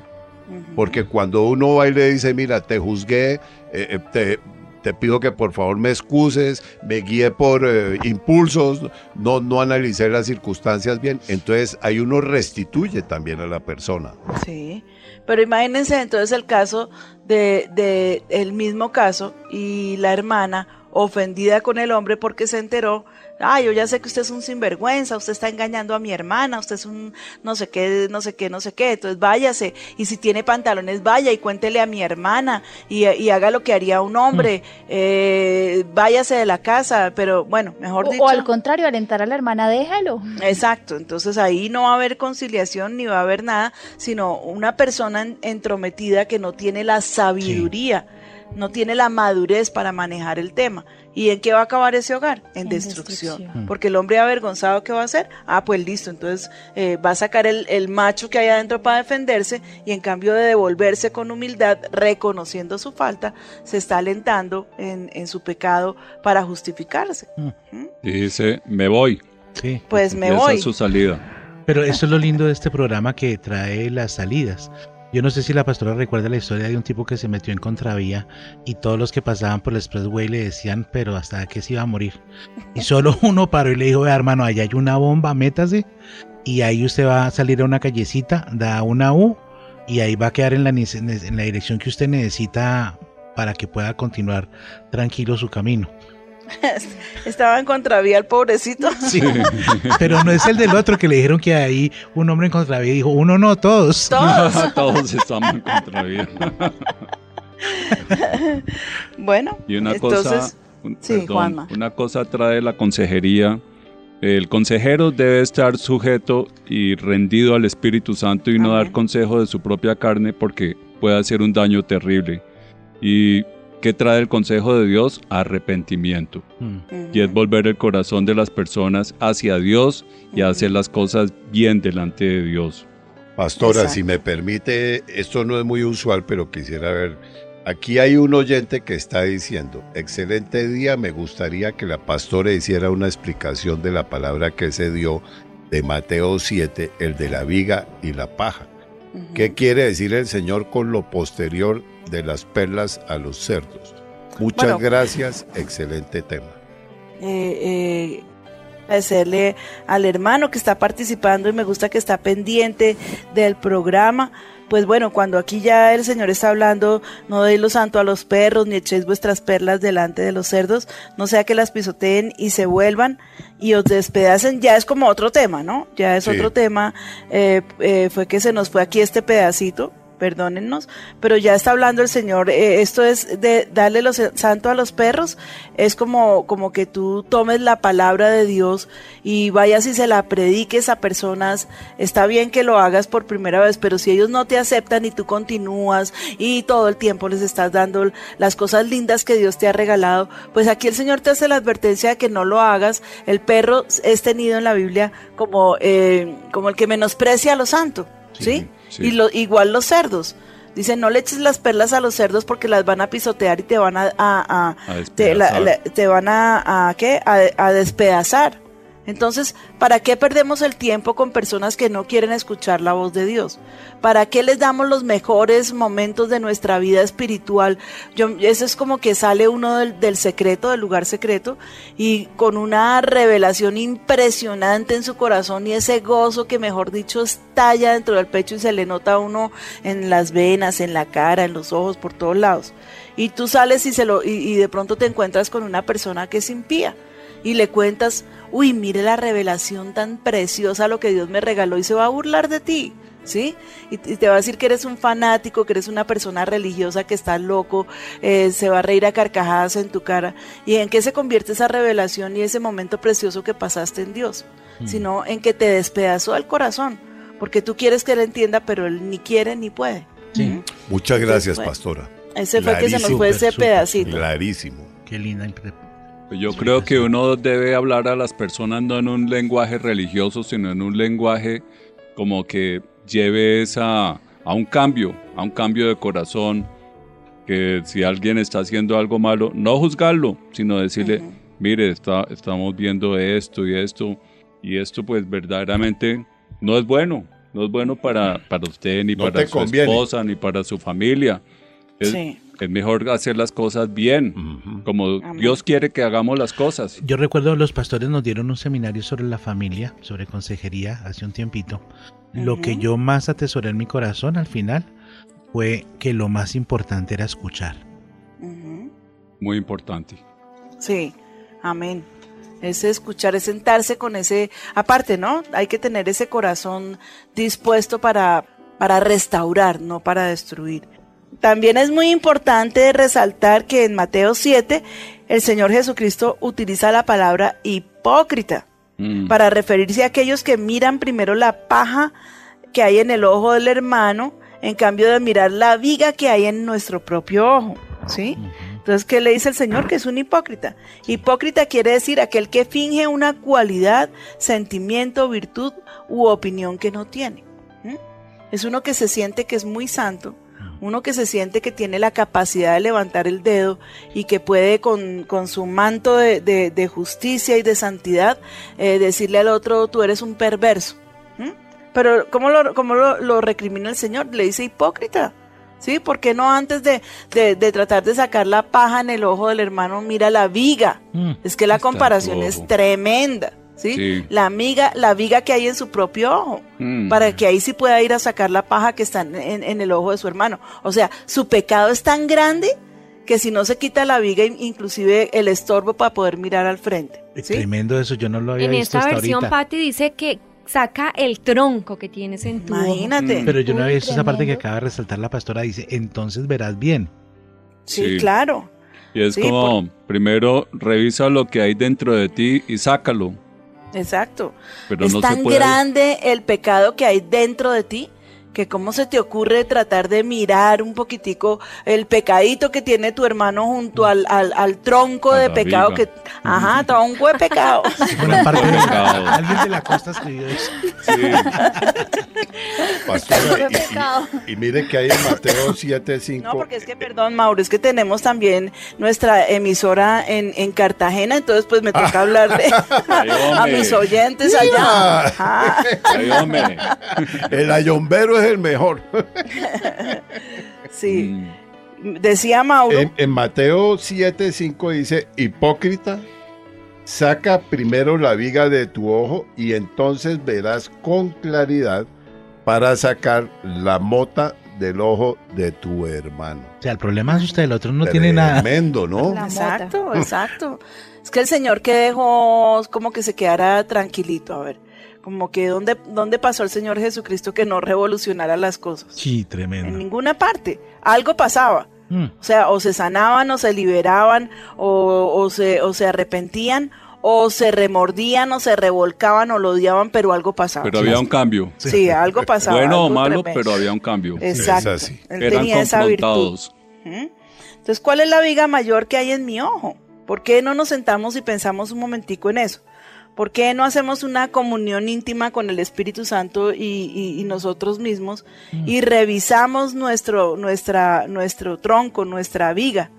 porque cuando uno va y le dice, mira, te juzgué, eh, eh, te, te pido que por favor me excuses, me guíe por eh, impulsos, no, no analicé las circunstancias bien. Entonces ahí uno restituye también a la persona. Sí, pero imagínense entonces el caso de, de el mismo caso y la hermana ofendida con el hombre porque se enteró ay, yo ya sé que usted es un sinvergüenza, usted está engañando a mi hermana, usted es un no sé qué, no sé qué, no sé qué, entonces váyase, y si tiene pantalones, vaya y cuéntele a mi hermana y, haga lo que haría un hombre, mm. eh, váyase de la casa, pero bueno, mejor dicho. O al contrario, alentar a la hermana, déjalo. Exacto, entonces ahí no va a haber conciliación ni va a haber nada, sino una persona entrometida que no tiene la sabiduría. No tiene la madurez para manejar el tema. ¿Y en qué va a acabar ese hogar? En, destrucción. Porque el hombre avergonzado, ¿qué va a hacer? Ah, pues listo, entonces eh, va a sacar el, el, macho que hay adentro para defenderse y en cambio de devolverse con humildad, reconociendo su falta, se está alentando en, en su pecado para justificarse. Mm. ¿Mm? Y dice, me voy. Sí. Pues me voy. Esa es su salida. Pero eso es lo lindo de este programa que trae las salidas. Yo no sé si la pastora recuerda la historia de un tipo que se metió en contravía y todos los que pasaban por el expressway le decían, pero hasta que se iba a morir. Y solo uno paró y le dijo, vea hermano, allá hay una bomba, métase. Y ahí usted va a salir a una callecita, da una U y ahí va a quedar en la, en la dirección que usted necesita para que pueda continuar tranquilo su camino. Estaba en contravía el pobrecito. Sí, pero no es el del otro que le dijeron que ahí un hombre en contravía dijo, uno no, todos. Todos. todos estamos en contravía. bueno, y una cosa, una cosa trae la consejería. El consejero debe estar sujeto y rendido al Espíritu Santo y no dar consejo de su propia carne porque puede hacer un daño terrible. Y ¿Qué trae el consejo de Dios? Arrepentimiento. Mm. Y es volver el corazón de las personas hacia Dios y hacer las cosas bien delante de Dios. Pastora, si me permite, esto no es muy usual, pero quisiera ver. Aquí hay un oyente que está diciendo, excelente día, me gustaría que la pastora hiciera una explicación de la palabra que se dio de Mateo 7, el de la viga y la paja. ¿Qué quiere decir el Señor con lo posterior de las perlas a los cerdos? Muchas gracias, excelente tema. Eh, eh, agradecerle al hermano que está participando y me gusta que está pendiente del programa. Pues bueno, cuando aquí ya el Señor está hablando, no deis lo santo a los perros, ni echéis vuestras perlas delante de los cerdos, no sea que las pisoteen y se vuelvan y os despedacen, ya es como otro tema, ¿no? Ya es otro tema, eh, eh, fue que se nos fue aquí este pedacito, perdónennos, pero ya está hablando el Señor, eh, esto es de darle los santo a los perros, es como, como que tú tomes la palabra de Dios y vayas y se la prediques a personas, está bien que lo hagas por primera vez, pero si ellos no te aceptan y tú continúas y todo el tiempo les estás dando las cosas lindas que Dios te ha regalado, pues aquí el Señor te hace la advertencia de que no lo hagas, el perro es tenido en la Biblia como, eh, como el que menosprecia a lo santo, ¿sí? Y lo, igual los cerdos. Dice, no le eches las perlas a los cerdos porque las van a pisotear y te van a, a, te, te, van a ¿qué? a despedazar. Entonces, ¿para qué perdemos el tiempo con personas que no quieren escuchar la voz de Dios? ¿Para qué les damos los mejores momentos de nuestra vida espiritual? Yo, eso es como que sale uno del, del, secreto, del lugar secreto, y con una revelación impresionante en su corazón y ese gozo que, mejor dicho, estalla dentro del pecho y se le nota a uno en las venas, en la cara, en los ojos, por todos lados. Y tú sales y, se lo, y, y de pronto te encuentras con una persona que es impía y le cuentas, uy, mire la revelación tan preciosa, lo que Dios me regaló y se va a burlar de ti. ¿Sí? Y, te va a decir que eres un fanático, que eres una persona religiosa, que estás loco, eh, se va a reír a carcajadas en tu cara. ¿Y en qué se convierte esa revelación y ese momento precioso que pasaste en Dios? Mm. Sino en que te despedazó el corazón, porque tú quieres que Él entienda, pero Él ni quiere ni puede. Sí. Muchas gracias, pastora. Ese fue que se nos fue ese pedacito. Clarísimo. Qué linda yo creo que uno debe hablar a las personas no en un lenguaje religioso, sino en un lenguaje como que lleve esa, a un cambio, a un cambio de corazón, que si alguien está haciendo algo malo, no juzgarlo, sino decirle, mire, está, estamos viendo esto y esto, y esto pues verdaderamente no es bueno, no es bueno para, para usted, ni para su esposa, ni para su familia. Sí es mejor hacer las cosas bien, como Dios quiere que hagamos las cosas. Yo recuerdo los pastores nos dieron un seminario sobre la familia, sobre consejería, hace un tiempito. Lo que yo más atesoré en mi corazón al final fue que lo más importante era escuchar. Muy importante. Sí, amén. Ese escuchar, es sentarse con ese, aparte, ¿no? Hay que tener ese corazón dispuesto para, para restaurar, no para destruir. También es muy importante resaltar que en Mateo 7 el Señor Jesucristo utiliza la palabra hipócrita mm. para referirse a aquellos que miran primero la paja que hay en el ojo del hermano en cambio de mirar la viga que hay en nuestro propio ojo, ¿sí? Entonces, ¿qué le dice el Señor? Que es un hipócrita. Hipócrita quiere decir aquel que finge una cualidad, sentimiento, virtud u opinión que no tiene. Es uno que se siente que es muy santo, uno que se siente que tiene la capacidad de levantar el dedo y que puede con, su manto de, justicia y de santidad eh, decirle al otro, tú eres un perverso. Pero ¿cómo, lo, cómo lo, recrimina el Señor? Le dice hipócrita. ¿Sí? ¿Por qué no antes de, tratar de sacar la paja en el ojo del hermano mira la viga? Mm. es que la comparación es tremenda. ¿Sí? La, amiga, la viga que hay en su propio ojo, mm. para que ahí sí pueda ir a sacar la paja que está en, el ojo de su hermano. O sea, su pecado es tan grande que si no se quita la viga, inclusive el estorbo para poder mirar al frente. Tremendo eso, yo no lo había en visto. En esta versión, Patti dice que saca el tronco que tienes en tu Imagínate. Pero yo no había visto esa parte que acaba de resaltar la pastora, dice, entonces verás bien. Sí, claro. Y es como, primero revisa lo que hay dentro de ti y sácalo. Exacto. es tan grande el pecado que hay dentro de ti que cómo se te ocurre tratar de mirar un poquitico el pecadito que tiene tu hermano junto al, al, tronco de pecado que ajá tronco de pecado. Alguien de la costa escribió eso. Pastora, y, y, mire que hay en Mateo 7:5. No, porque es que, perdón, Mauro, es que tenemos también nuestra emisora en, en Cartagena, entonces pues me toca hablar de a mis oyentes allá. Ay, hombre. El ayombero es el mejor. sí. Mm. Decía Mauro. En, en Mateo 7:5 dice, hipócrita Saca primero la viga de tu ojo y entonces verás con claridad para sacar la mota del ojo de tu hermano. O sea, el problema es usted, el otro no tiene nada. Tremendo, ¿no? Exacto, exacto. es que el Señor que dejó como que se quedara tranquilito, a ver, como que ¿dónde, dónde pasó el Señor Jesucristo que no revolucionara las cosas? Sí, tremendo. En ninguna parte. Algo pasaba. Mm. O sea, o se sanaban, o se liberaban, o, se, o se arrepentían, o se remordían, o se revolcaban, o lo odiaban, pero algo pasaba. Pero había un cambio. Sí, algo pasaba. bueno o malo, pero había un cambio. Exacto. Él tenía esa virtud. Entonces, ¿cuál es la viga mayor que hay en mi ojo? ¿Por qué no nos sentamos y pensamos un momentico en eso? ¿Por qué no hacemos una comunión íntima con el Espíritu Santo y, nosotros mismos mm. y revisamos nuestro, nuestra, nuestro tronco, nuestra viga?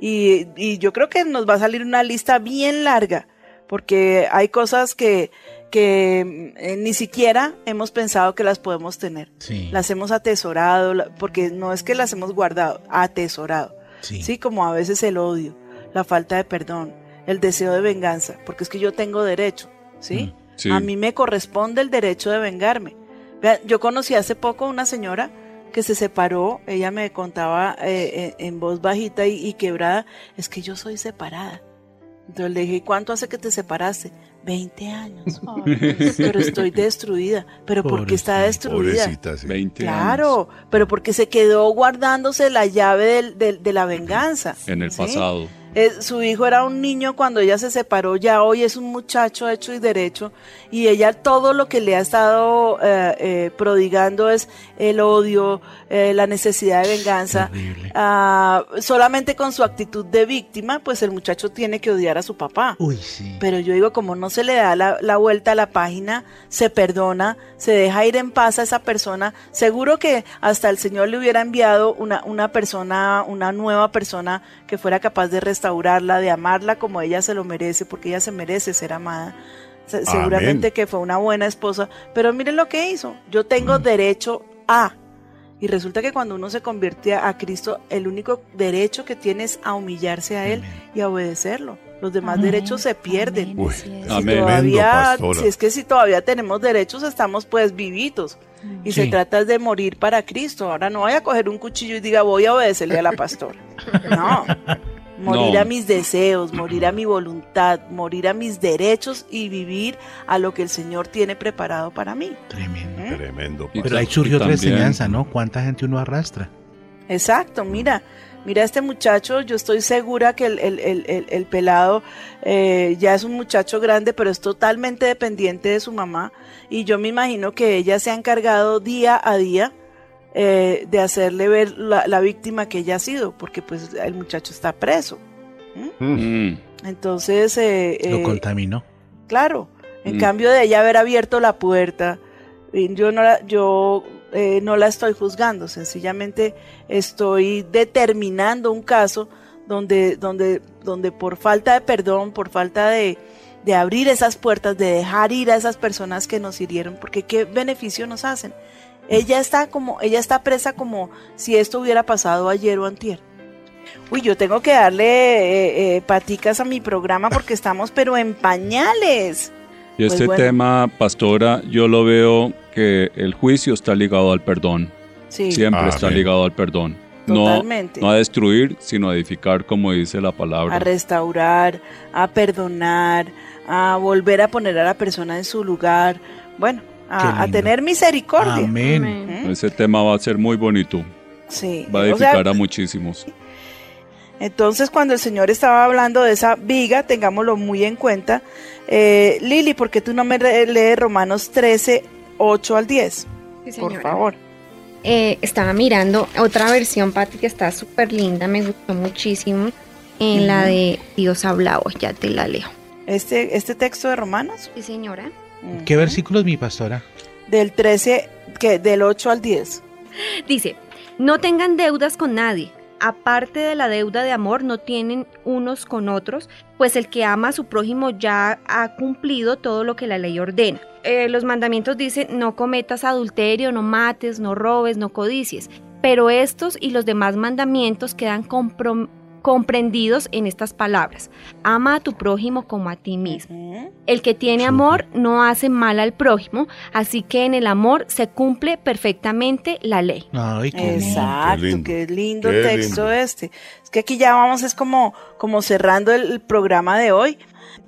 Y, yo creo que nos va a salir una lista bien larga, porque hay cosas que, que eh, ni siquiera hemos pensado que las podemos tener. Las hemos atesorado, porque no es que las hemos guardado, atesorado. sí, como a veces el odio, la falta de perdón, el deseo de venganza, porque es que yo tengo derecho, ¿sí? Mm, A mí me corresponde el derecho de vengarme. yo conocí hace poco una señora que se separó, ella me contaba eh, eh, en voz bajita y, quebrada, es que yo soy separada. Entonces le dije, ¿cuánto hace que te separaste? 20 años. pero estoy destruida. ¿Pero por qué está destruida? claro, pero porque se quedó guardándose la llave de la venganza. En el pasado. Eh, su hijo era un niño cuando ella se separó, ya hoy es un muchacho hecho y derecho, y ella todo lo que le ha estado eh, eh, prodigando es el odio, la necesidad de venganza. Ah, solamente con su actitud de víctima, pues el muchacho tiene que odiar a su papá. Pero yo digo, como no se le da la, la vuelta a la página, se perdona, se deja ir en paz a esa persona, seguro que hasta el Señor le hubiera enviado una, una persona, una nueva persona que fuera capaz de restaurar restaurarla, de amarla como ella se lo merece, porque ella se merece ser amada. Seguramente que fue una buena esposa, pero miren lo que hizo. Yo tengo mm. derecho a. Y resulta que cuando uno se convierte a Cristo, el único derecho que tiene es a humillarse a Él y a obedecerlo. Los demás derechos se pierden. si, es que si todavía tenemos derechos, estamos pues vivitos. Y se trata de morir para Cristo. Ahora no vaya a coger un cuchillo y diga voy a obedecerle a la pastora. No. Morir a mis deseos, morir a mi voluntad, morir a mis derechos y vivir a lo que el Señor tiene preparado para mí. Tremendo. ¿Eh? Tremendo. Pero ahí surgió otra enseñanza, ¿no? ¿Cuánta gente uno arrastra? Exacto, mira, mira este muchacho, yo estoy segura que el, pelado eh, ya es un muchacho grande, pero es totalmente dependiente de su mamá y yo me imagino que ella se ha encargado día a día eh, de hacerle ver la, víctima que ella ha sido, porque pues el muchacho está preso. Mm. Entonces... Eh, Lo eh, contaminó. Claro, en mm. cambio de ella haber abierto la puerta, yo no la, yo, no la estoy juzgando, sencillamente estoy determinando un caso donde, donde, donde por falta de perdón, por falta de, de abrir esas puertas, de dejar ir a esas personas que nos hirieron, porque qué beneficio nos hacen. Ella está como, ella está presa como si esto hubiera pasado ayer o antier. Uy, yo tengo que darle eh, eh, paticas a mi programa porque estamos pero en pañales. Y este pues tema, pastora, yo lo veo que el juicio está ligado al perdón. Sí. Siempre está ligado al perdón. Totalmente. No, no a destruir, sino a edificar, como dice la palabra. A restaurar, a perdonar, a volver a poner a la persona en su lugar. Bueno, a, tener misericordia. Amén. Ese tema va a ser muy bonito. Sí. Va a edificar a muchísimos. Entonces, cuando el Señor estaba hablando de esa viga, tengámoslo muy en cuenta. Eh, Lili, ¿por qué tú no me lees Romanos 13, 8 al 10? por favor. Eh, estaba mirando otra versión, Pati, que está súper linda, me gustó muchísimo. En la de Dios hablado, ya te la leo. ¿Este, ¿Este texto de Romanos? Sí, señora. ¿Qué versículos, mi pastora? Del 13, que del 8 al 10. Dice, no tengan deudas con nadie. Aparte de la deuda de amor, no tienen unos con otros, pues el que ama a su prójimo ya ha cumplido todo lo que la ley ordena. Eh, los mandamientos dicen, no cometas adulterio, no mates, no robes, no codicies. Pero estos y los demás mandamientos quedan comprometidos comprendidos en estas palabras. Ama a tu prójimo como a ti mismo. El que tiene amor no hace mal al prójimo, así que en el amor se cumple perfectamente la ley. Ay, qué Exacto, lindo. qué lindo, Qué texto lindo. este. Es que aquí ya vamos, es como, como cerrando el, el programa de hoy.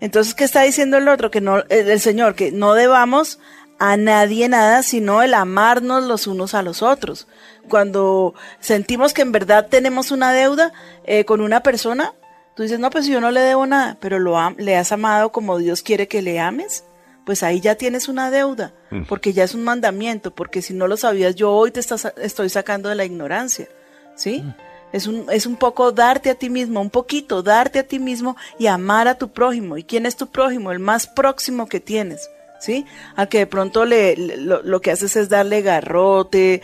Entonces, ¿qué está diciendo el otro? Que no, el, el Señor, que no debamos a nadie nada, sino el amarnos los unos a los otros. Cuando sentimos que en verdad tenemos una deuda eh, con una persona, tú dices, no, pues yo no le debo nada, pero lo am- le has amado como Dios quiere que le ames, pues ahí ya tienes una deuda, porque ya es un mandamiento, porque si no lo sabías, yo hoy te estás- estoy sacando de la ignorancia, ¿sí? Es un, es un poco darte a ti mismo, un poquito darte a ti mismo y amar a tu prójimo. ¿Y quién es tu prójimo? El más próximo que tienes. ¿Sí? Al que de pronto le, lo, que haces es darle garrote,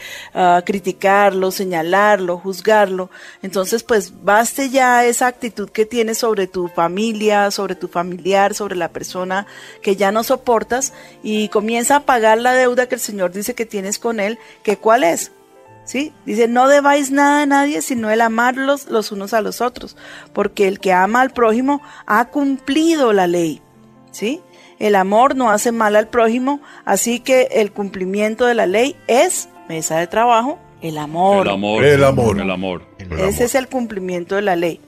criticarlo, señalarlo, juzgarlo. Entonces, pues baste ya esa actitud que tienes sobre tu familia, sobre tu familiar, sobre la persona que ya no soportas y comienza a pagar la deuda que el Señor dice que tienes con él, que cuál es. ¿Sí? Dice, no debáis nada a nadie, sino el amarlos los unos a los otros, porque el que ama al prójimo ha cumplido la ley. ¿Sí? El amor no hace mal al prójimo, así que el cumplimiento de la ley es, mesa de trabajo, el amor. El amor. El amor. El amor. El Ese es el cumplimiento de la ley.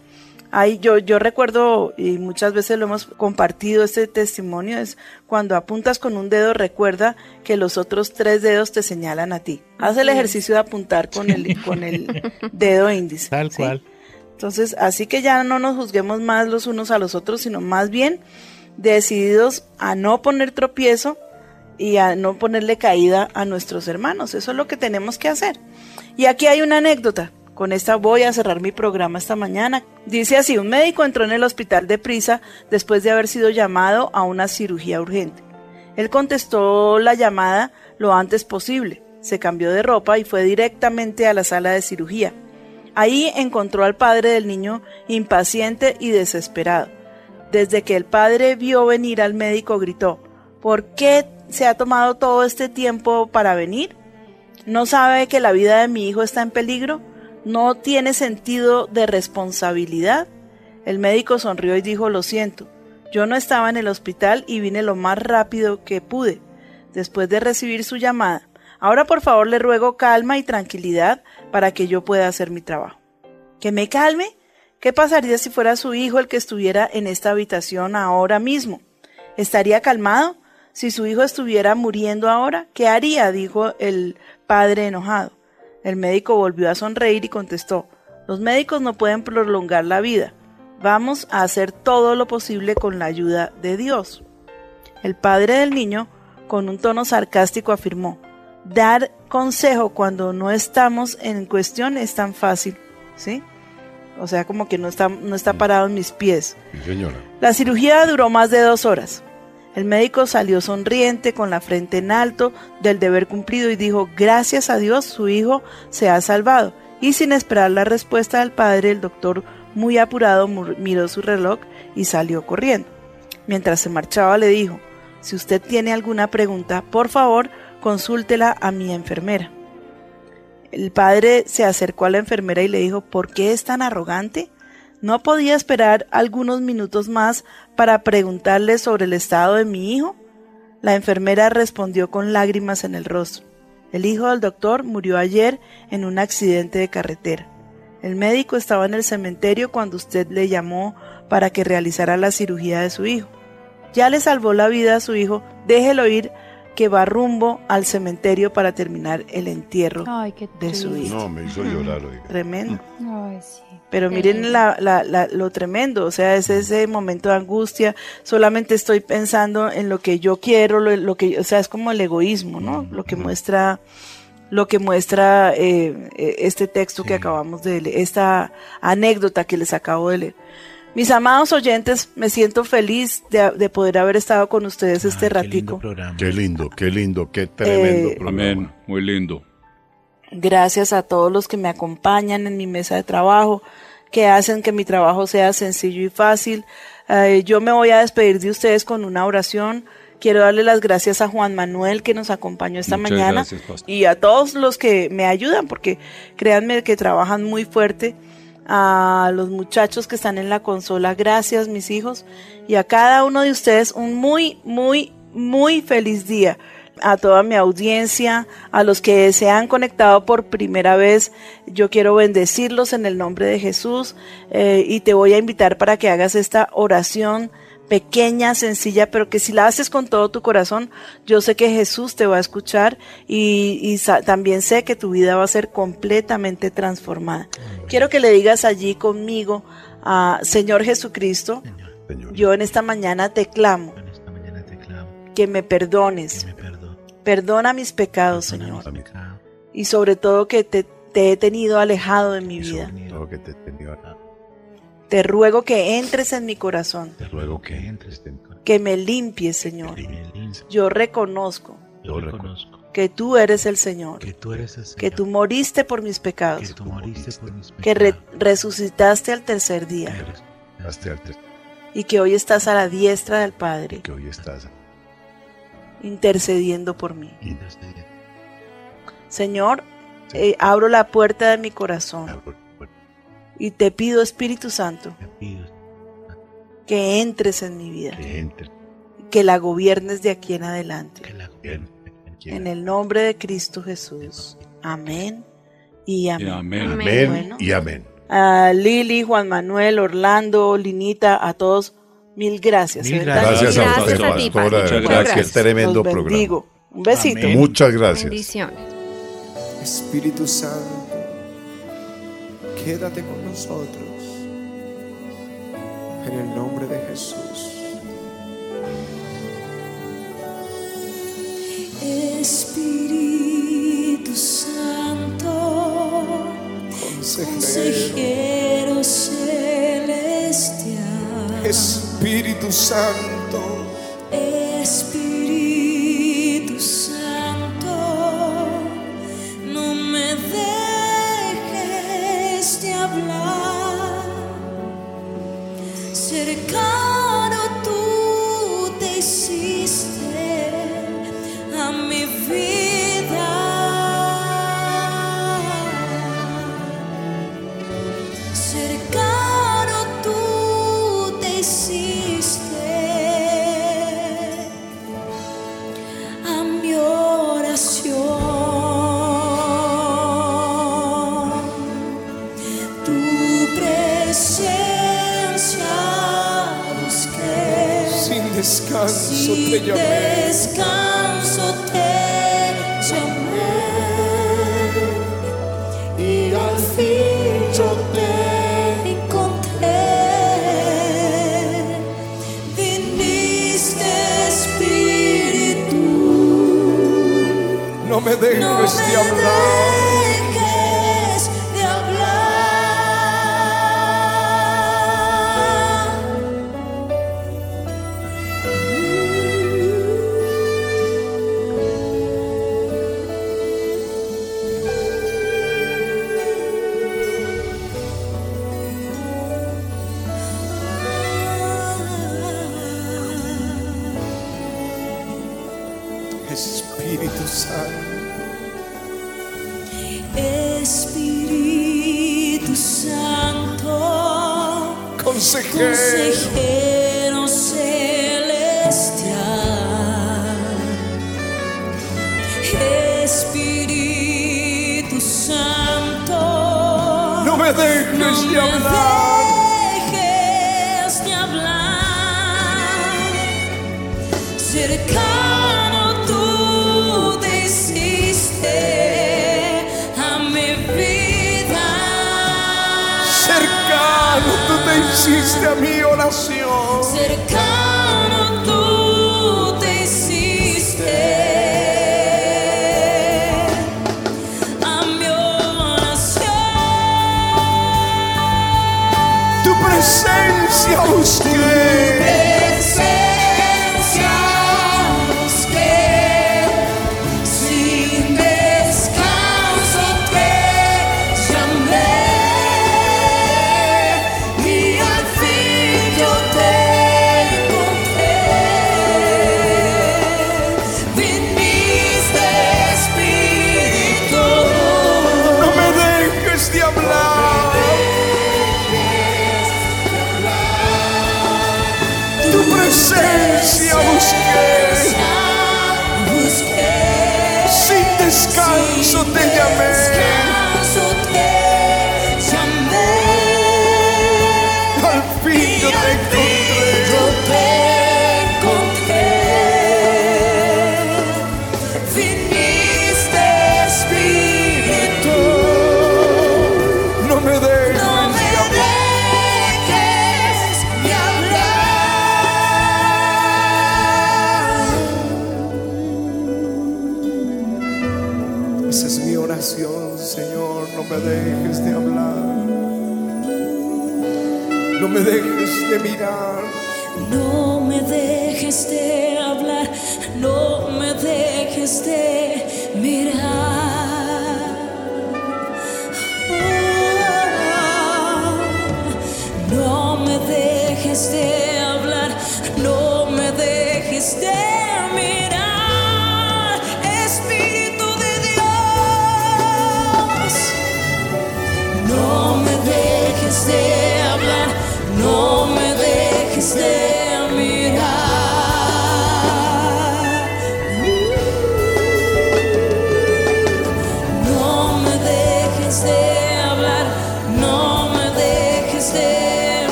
Ahí yo, yo recuerdo, y muchas veces lo hemos compartido, este testimonio es cuando apuntas con un dedo, recuerda que los otros tres dedos te señalan a ti. Haz el ejercicio de apuntar con el, con el dedo índice. Tal ¿sí? cual. Entonces, así que ya no nos juzguemos más los unos a los otros, sino más bien decididos a no poner tropiezo y a no ponerle caída a nuestros hermanos. Eso es lo que tenemos que hacer. Y aquí hay una anécdota. Con esta voy a cerrar mi programa esta mañana. Dice así, un médico entró en el hospital de prisa después de haber sido llamado a una cirugía urgente. Él contestó la llamada lo antes posible, se cambió de ropa y fue directamente a la sala de cirugía. Ahí encontró al padre del niño impaciente y desesperado. Desde que el padre vio venir al médico gritó, ¿por qué se ha tomado todo este tiempo para venir? ¿No sabe que la vida de mi hijo está en peligro? ¿No tiene sentido de responsabilidad? El médico sonrió y dijo, lo siento, yo no estaba en el hospital y vine lo más rápido que pude, después de recibir su llamada. Ahora por favor le ruego calma y tranquilidad para que yo pueda hacer mi trabajo. ¿Que me calme? ¿Qué pasaría si fuera su hijo el que estuviera en esta habitación ahora mismo? ¿Estaría calmado? Si su hijo estuviera muriendo ahora, ¿qué haría? dijo el padre enojado. El médico volvió a sonreír y contestó, los médicos no pueden prolongar la vida. Vamos a hacer todo lo posible con la ayuda de Dios. El padre del niño, con un tono sarcástico, afirmó, dar consejo cuando no estamos en cuestión es tan fácil, ¿sí? O sea, como que no está, no está parado en mis pies. Sí, señora. La cirugía duró más de dos horas. El médico salió sonriente, con la frente en alto del deber cumplido y dijo, gracias a Dios su hijo se ha salvado. Y sin esperar la respuesta del padre, el doctor, muy apurado, miró su reloj y salió corriendo. Mientras se marchaba le dijo, si usted tiene alguna pregunta, por favor, consúltela a mi enfermera. El padre se acercó a la enfermera y le dijo, ¿por qué es tan arrogante? ¿No podía esperar algunos minutos más para preguntarle sobre el estado de mi hijo? La enfermera respondió con lágrimas en el rostro. El hijo del doctor murió ayer en un accidente de carretera. El médico estaba en el cementerio cuando usted le llamó para que realizara la cirugía de su hijo. Ya le salvó la vida a su hijo, déjelo ir que va rumbo al cementerio para terminar el entierro Ay, qué de su hijo. No, me hizo llorar, oiga. Tremendo. Ay, sí. Pero miren la, la- la- lo tremendo, o sea, es ese momento de angustia, solamente estoy pensando en lo que yo quiero, lo, lo que, o sea, es como el egoísmo, ¿no? Lo que muestra, lo que muestra eh, eh, este texto que acabamos de leer, esta anécdota que les acabo de leer. Mis amados oyentes, me siento feliz de, poder haber estado con ustedes este ratico. Qué lindo, qué lindo, qué tremendo eh, programa. Amén, muy lindo. Gracias a todos los que me acompañan en mi mesa de trabajo, que hacen que mi trabajo sea sencillo y fácil. Eh, yo me voy a despedir de ustedes con una oración. Quiero darle las gracias a Juan Manuel que nos acompañó esta mañana y a todos los que me ayudan, porque créanme que trabajan muy fuerte a los muchachos que están en la consola, gracias mis hijos, y a cada uno de ustedes un muy, muy, muy feliz día. A toda mi audiencia, a los que se han conectado por primera vez, yo quiero bendecirlos en el nombre de Jesús eh, y te voy a invitar para que hagas esta oración pequeña, sencilla, pero que si la haces con todo tu corazón, yo sé que Jesús te va a escuchar y, también sé que tu vida va a ser completamente transformada. Quiero que le digas allí conmigo a Señor Jesucristo, yo en esta mañana te clamo, que me perdones, perdona mis pecados, Señor, y sobre todo que te, he tenido alejado de mi vida. Te ruego que entres en mi corazón. Te ruego que entres en mi corazón. Que me limpies, Señor. Yo reconozco. Que tú eres el Señor. Que tú eres el Señor. Que tú moriste por mis pecados. Que tú moriste por mis pecados. Que resucitaste al tercer día. Y que hoy estás a la diestra del Padre. Que hoy estás intercediendo por mí. Señor, eh, abro la puerta de mi corazón. Y te pido, Espíritu Santo, que entres en mi vida. Que, la gobiernes de aquí en adelante. en el nombre de Cristo Jesús. Amén y amén. amén. y amén. A Lili, Juan Manuel, Orlando, Linita, a todos, mil gracias. gracias. a usted, pastora. Gracias. Qué tremendo programa. Un besito. Muchas gracias. Bendiciones. Espíritu Santo quédate con nosotros. En el nombre de Jesús. Espíritu Santo, consejero, celestial. Espíritu Santo, te llamé. Descanso te llamé. Y al fin yo te encontré. Viniste Espíritu. No me dejes no me de hablar.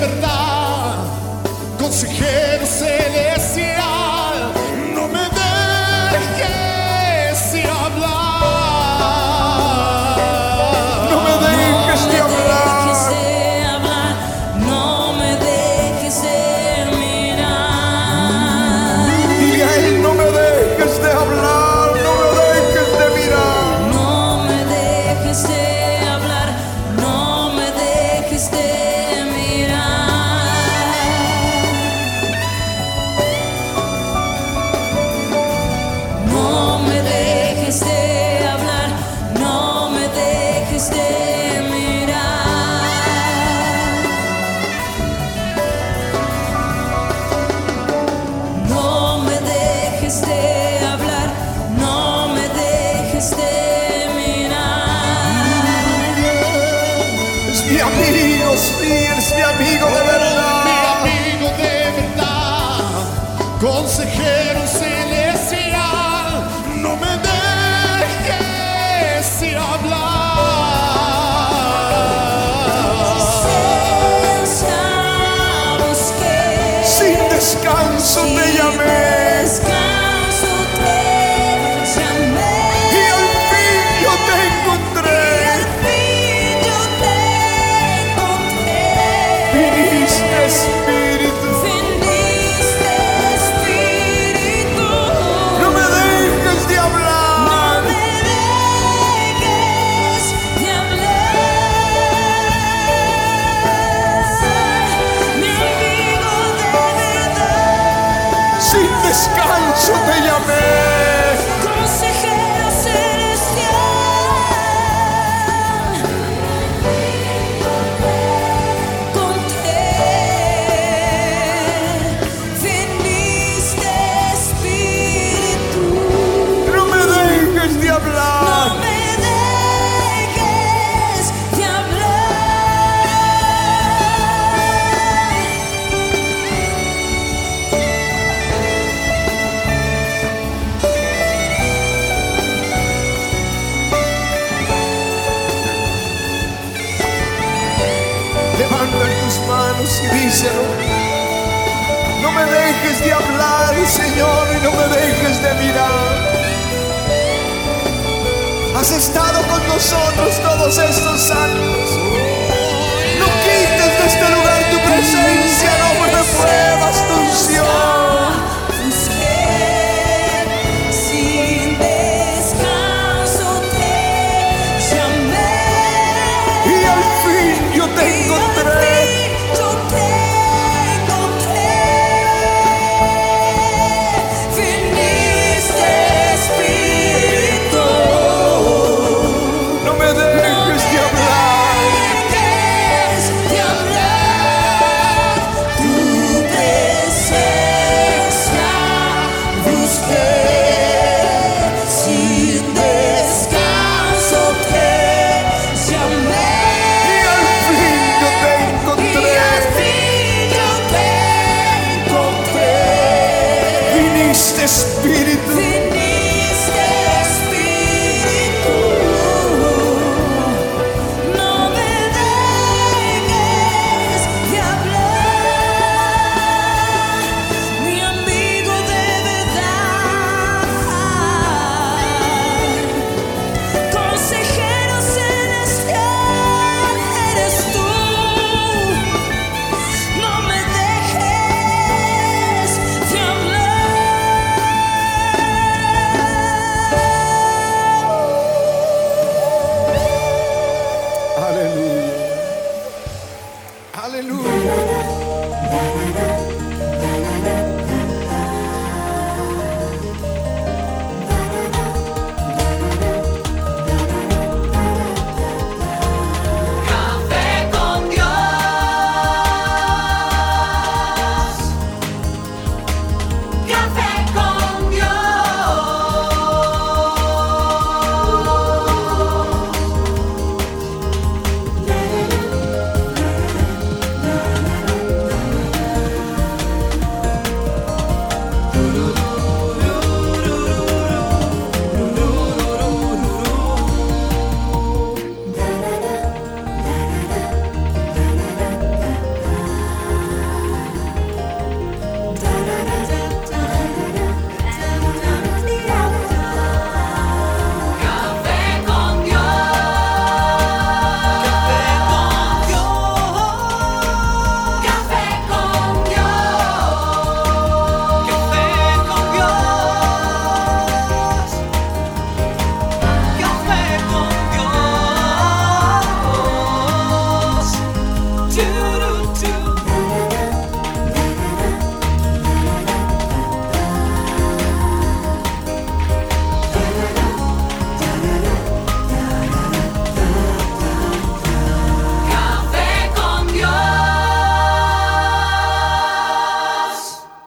Verdad, consejero